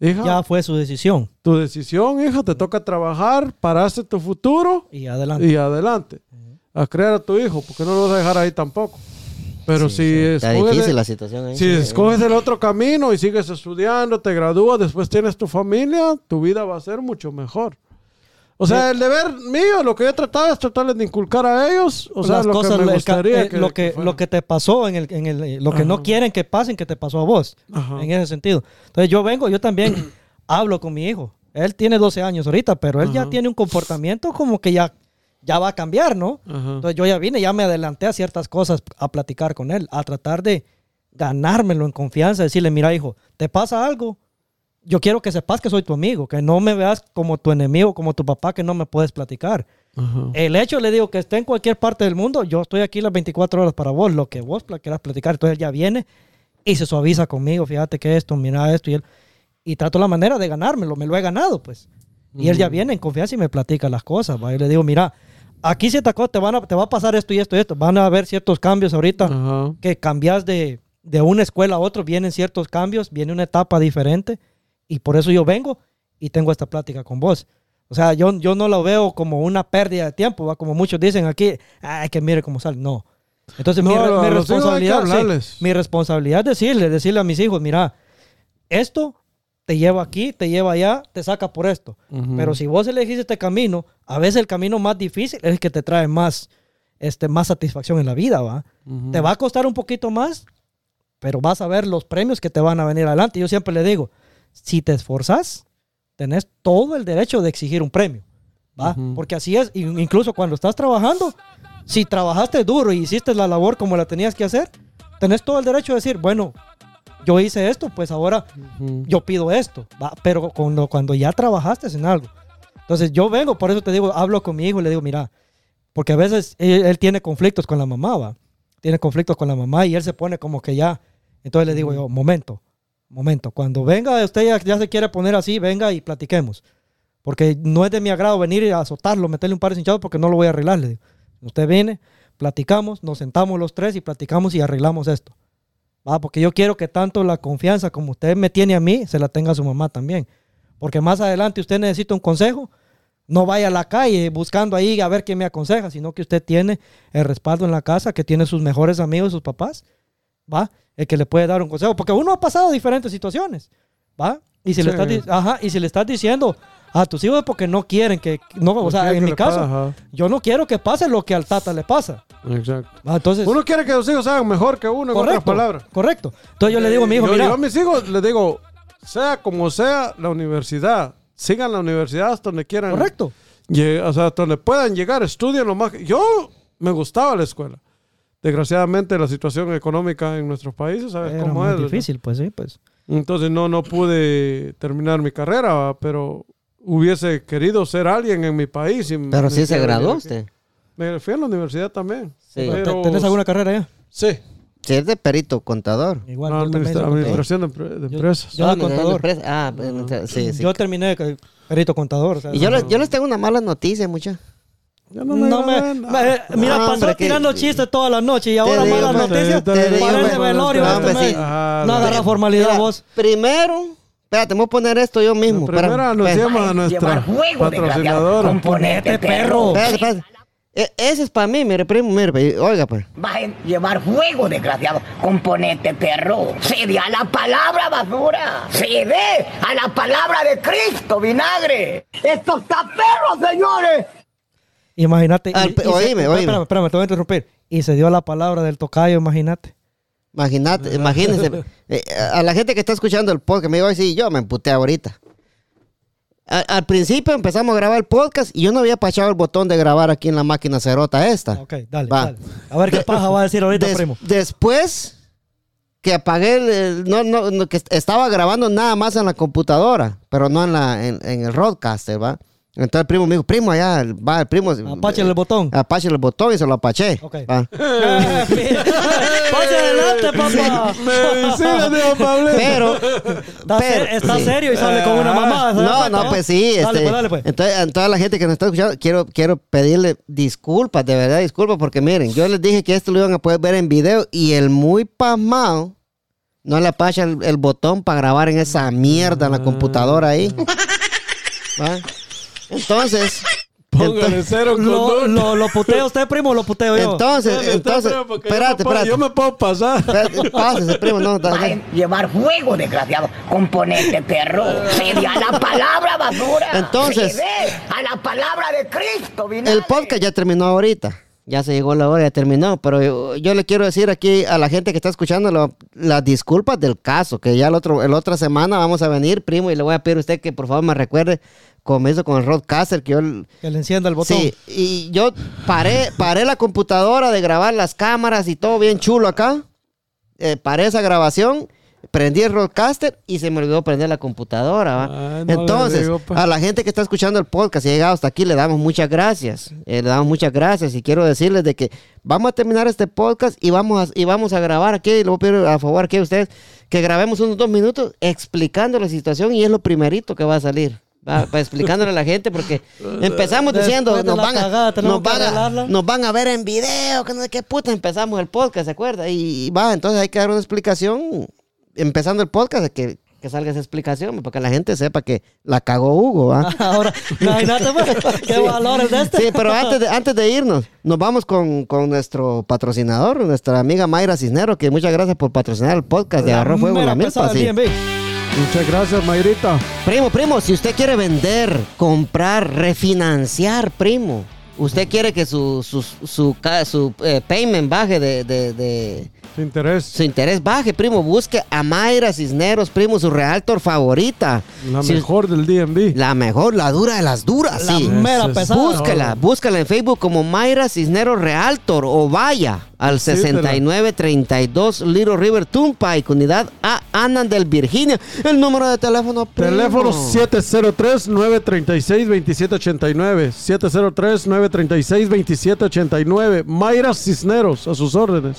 hija, Ya fue su decisión. tu decisión, hija, te toca trabajar, paraste tu futuro Y adelante. y adelante. A crear a tu hijo, porque no lo vas a dejar ahí tampoco. Pero Sí, si sí. Está difícil la situación ahí. si escoges el otro camino y sigues estudiando, te gradúas, después tienes tu familia, tu vida va a ser mucho mejor. O sea, el deber mío, lo que yo he tratado es tratarles de inculcar a ellos, o sea, las lo cosas, que me gustaría eh, que, lo, que, lo que te pasó, en el, en el, eh, lo que Ajá. no quieren que pasen, que te pasó a vos. Ajá. En ese sentido. Entonces yo vengo, yo también hablo con mi hijo. Él tiene 12 años ahorita, pero él ya tiene un comportamiento como que ya, ya va a cambiar, ¿no? Entonces yo ya vine, ya me adelanté a ciertas cosas a platicar con él, a tratar de ganármelo en confianza, decirle, mira hijo, ¿te pasa algo? Yo quiero que sepas que soy tu amigo, que no me veas como tu enemigo, como tu papá, que no me puedes platicar. Ajá. El hecho, le digo, que esté en cualquier parte del mundo, yo estoy aquí las 24 horas para vos, lo que vos quieras platicar. Entonces él ya viene y se suaviza conmigo, fíjate que esto, mira esto, y él, y trato la manera de ganármelo, me lo he ganado, pues. Y él ya viene en confianza y me platica las cosas, ¿va? Yo le digo, mira, aquí si te, te, van a, te va a pasar esto y esto y esto, van a haber ciertos cambios ahorita, Ajá. que cambias de, de una escuela a otra, vienen ciertos cambios, viene una etapa diferente, y por eso yo vengo y tengo esta plática con vos. O sea, yo, yo no lo veo como una pérdida de tiempo, ¿va? como muchos dicen aquí, ay, que mire cómo sale. No. Entonces, mi, No, mi que responsabilidad, sí, mi responsabilidad es decirle, decirle a mis hijos, mira, esto te lleva aquí, te lleva allá, te saca por esto. Pero si vos elegís este camino, a veces el camino más difícil es el que te trae más, este, más satisfacción en la vida, ¿va? Te va a costar un poquito más, pero vas a ver los premios que te van a venir adelante. Yo siempre le digo, si te esforzas, tenés todo el derecho de exigir un premio, ¿va? Porque así es, in- incluso cuando estás trabajando, si trabajaste duro y hiciste la labor como la tenías que hacer, tenés todo el derecho de decir, bueno, yo hice esto, pues ahora yo pido esto, ¿va? pero cuando, cuando ya trabajaste en algo. Entonces yo vengo, por eso te digo, hablo con mi hijo y le digo, mira, porque a veces él, él tiene conflictos con la mamá, ¿va? Tiene conflictos con la mamá y él se pone como que ya. Entonces le digo yo, momento, momento, cuando venga usted ya, se quiere poner así, venga y platiquemos. Porque no es de mi agrado venir y azotarlo, meterle un par de hinchados porque no lo voy a arreglar. Le digo. Usted viene, platicamos, nos sentamos los tres y platicamos y arreglamos esto. ¿va? Porque yo quiero que tanto la confianza como usted me tiene a mí, se la tenga a su mamá también. Porque más adelante usted necesita un consejo, no vaya a la calle buscando ahí a ver quién me aconseja, sino que usted tiene el respaldo en la casa, que tiene sus mejores amigos, sus papás, ¿va? El que le puede dar un consejo. Porque uno ha pasado diferentes situaciones, ¿va? Y si, le, estás, ajá, y si le estás diciendo a tus hijos es porque no quieren que, no, o sea, en mi caso, yo no quiero que pase lo que al tata le pasa. Exacto. ¿va? Entonces, Uno quiere que los hijos hagan mejor que uno, en otras correcto, palabras. correcto. Entonces yo le digo a mi hijo, yo, mira, yo a mis hijos les digo, sea como sea la universidad, sigan la universidad hasta donde quieran. correcto. O sea, hasta donde puedan llegar, estudien lo más. Yo me gustaba la escuela. Desgraciadamente la situación económica en nuestros países, ¿sabes Era cómo muy es? ¿verdad? difícil, pues sí, pues. Entonces no, no pude terminar mi carrera, ¿va? pero hubiese querido ser alguien en mi país. y Pero me sí se graduó usted. Me fui a la universidad también. Sí. Pero- ¿Tenés alguna carrera ya? Sí. Sí, es de perito contador. Igual, No, administra- administración de, empre- de Yo- empresas. yo- Ah, de contador. empresa. Ah, sí, sí. Yo terminé de perito contador. o sea, Y yo, no- les, yo les tengo una mala noticia, mucha. Ya no No, me, me, me- mira, No, pasó tirando chistes toda la noche y ahora digo, malas noticias. velorio, no, este hombre, mes. sí. Ajá, No la- agarra formalidad Mira, vos. Primero, espérate, me voy a poner esto yo mismo. Primero espérame, anunciamos a nuestra Llevar juego, patrocinadora. Componente, perro. espérate, espérate. E- ese es para mí, mire, primo, mire, oiga, pues. Vas a llevar juego, desgraciado. Componente perro. Cede a la palabra basura. Cede a la palabra de Cristo, vinagre. Esto está perro, señores. Imagínate. y- Al y pe- se- oíme, oíme. Espérame, espérame, te voy a interrumpir. Y se dio la palabra del tocayo, imagínate. Imagínate, imagínense. eh, a la gente que está escuchando el podcast, me iba a decir, yo me emputé ahorita. Al principio empezamos a grabar el podcast y yo no había pachado el botón de grabar aquí en la máquina cerota esta. Ok, dale, Va. dale. A ver qué paja va a decir ahorita, Des- primo. Después que apagué, el, el- no, no, no, que estaba grabando nada más en la computadora, pero no en, la, en, en el roadcaster, ¿va? Entonces el primo me dijo, primo, allá, va, el primo. Apáchale el botón. Apáchale el botón y se lo apaché. Ok. ¿va? Pase adelante, papá. Medicina, dijo Pablo. Pero, Está, pero- está sí. serio y sale con una mamá. ¿se da No, cuenta, no, pues sí. Dale, este, pues, dale, pues. Entonces, a toda la gente que nos está escuchando, quiero, quiero pedirle disculpas, de verdad, disculpas, porque miren, yo les dije que esto lo iban a poder ver en video y el muy pasmado no le apacha el, el botón para grabar en esa mierda en la computadora ahí. ¿Va? Entonces, Póngale cero con Lo, lo, lo puteo usted, primo, lo puteo yo. entonces, Dale, entonces, espérate, yo espérate, me puedo- espérate. Yo me puedo pasar. Espérate, Pásese, primo, no, dale. llevar juego, desgraciado. Componente perro. Cede a la palabra basura. Entonces- a la palabra de Cristo. El podcast ya terminó ahorita. Ya se llegó la hora, ya terminó. Pero yo, yo le quiero decir aquí a la gente que está escuchando lo- las disculpas del caso. Que ya el otro, el otra semana vamos a venir, primo, y le voy a pedir a usted que por favor me recuerde como hizo con el Roadcaster, que yo... Que le encienda el botón. Sí, y yo paré, paré la computadora de grabar las cámaras y todo bien chulo acá. Eh, paré esa grabación, prendí el Roadcaster y se me olvidó prender la computadora. ¿va? Ay, no le Entonces, digo, pues. a la gente que está escuchando el podcast y ha llegado hasta aquí, le damos muchas gracias. Eh, le damos muchas gracias y quiero decirles de que vamos a terminar este podcast y vamos a, y vamos a grabar aquí, y le voy a pedir a favor aquí a ustedes que grabemos unos dos minutos explicando la situación y es lo primerito que va a salir. Va, explicándole a la gente porque empezamos diciendo nos la van, a, cagada, nos, van a, nos van a ver en video que no sé qué puta empezamos el podcast ¿se acuerda? y, va entonces hay que dar una explicación empezando el podcast de que, que salga esa explicación para que la gente sepa que la cagó Hugo ¿va? Ahora, imagínate, pues, qué valores de este. Sí, pero antes de, antes de irnos, nos vamos con, con nuestro patrocinador, nuestra amiga Mayra Cisnero, que muchas gracias por patrocinar el podcast de Agarró Fuego Mera la Milpa. sí. Muchas gracias, Mayrita. Primo, primo, si usted quiere vender, comprar, refinanciar, primo. Usted quiere que su, su, su, su, eh, payment baje de, de- de- Su interés. su interés baje, primo. Busque a Mayra Cisneros, primo, su realtor favorita. La Si- mejor del DMV. La mejor, la dura de las duras, La sí. mera pesada. Búscala, búscala en Facebook como Mayra Cisneros Realtor o vaya al Sí, te la- 6932 Little River Turnpike, unidad A, Annandale, Virginia. El número de teléfono. primo. Teléfono 703-936-2789. 703-936-2789. Mayra Cisneros, a sus órdenes.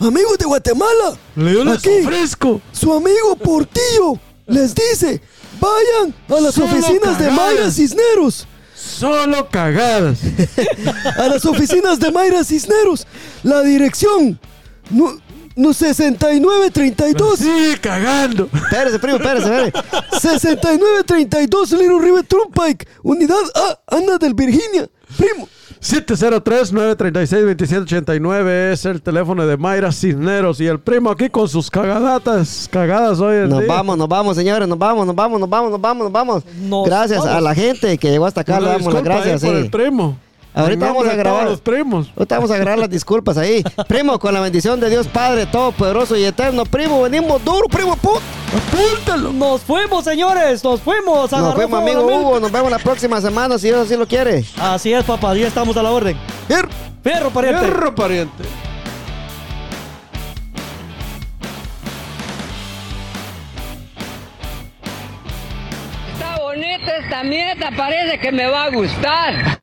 Amigos de Guatemala, Le les Aquí. ofrezco. su amigo Portillo les dice, vayan a las Solo oficinas de. Mayra Cisneros. Solo cagadas. A las oficinas de Mayra Cisneros. La dirección, nu, nu 6932. Sigue cagando. Espérese, primo, espérese, espérese. 6932 Little River Turnpike, unidad A, Ana del Virginia. Primo, 703-936-2789 es el teléfono de Mayra Cisneros y el primo aquí con sus cagadatas, cagadas hoy en Nos día. vamos, nos vamos, señores, nos vamos, nos vamos, nos vamos, nos vamos, nos vamos. Nos gracias a la gente que llegó hasta acá, Una le damos las gracias. por sí. el primo. Ahorita vamos a grabar. los primos. Ahorita vamos a agarrar las disculpas ahí. Primo, con la bendición de Dios Padre Todopoderoso y Eterno, primo, venimos duro, primo, put. Apúntalo. Nos fuimos, señores, nos fuimos. Nos fuego amigo. Hugo. Nos vemos la próxima semana, si Dios así lo quiere. Así es, papá, ya estamos a la orden. Fierro. Fierro, pariente. Perro pariente. Está bonita esta mierda, parece que me va a gustar.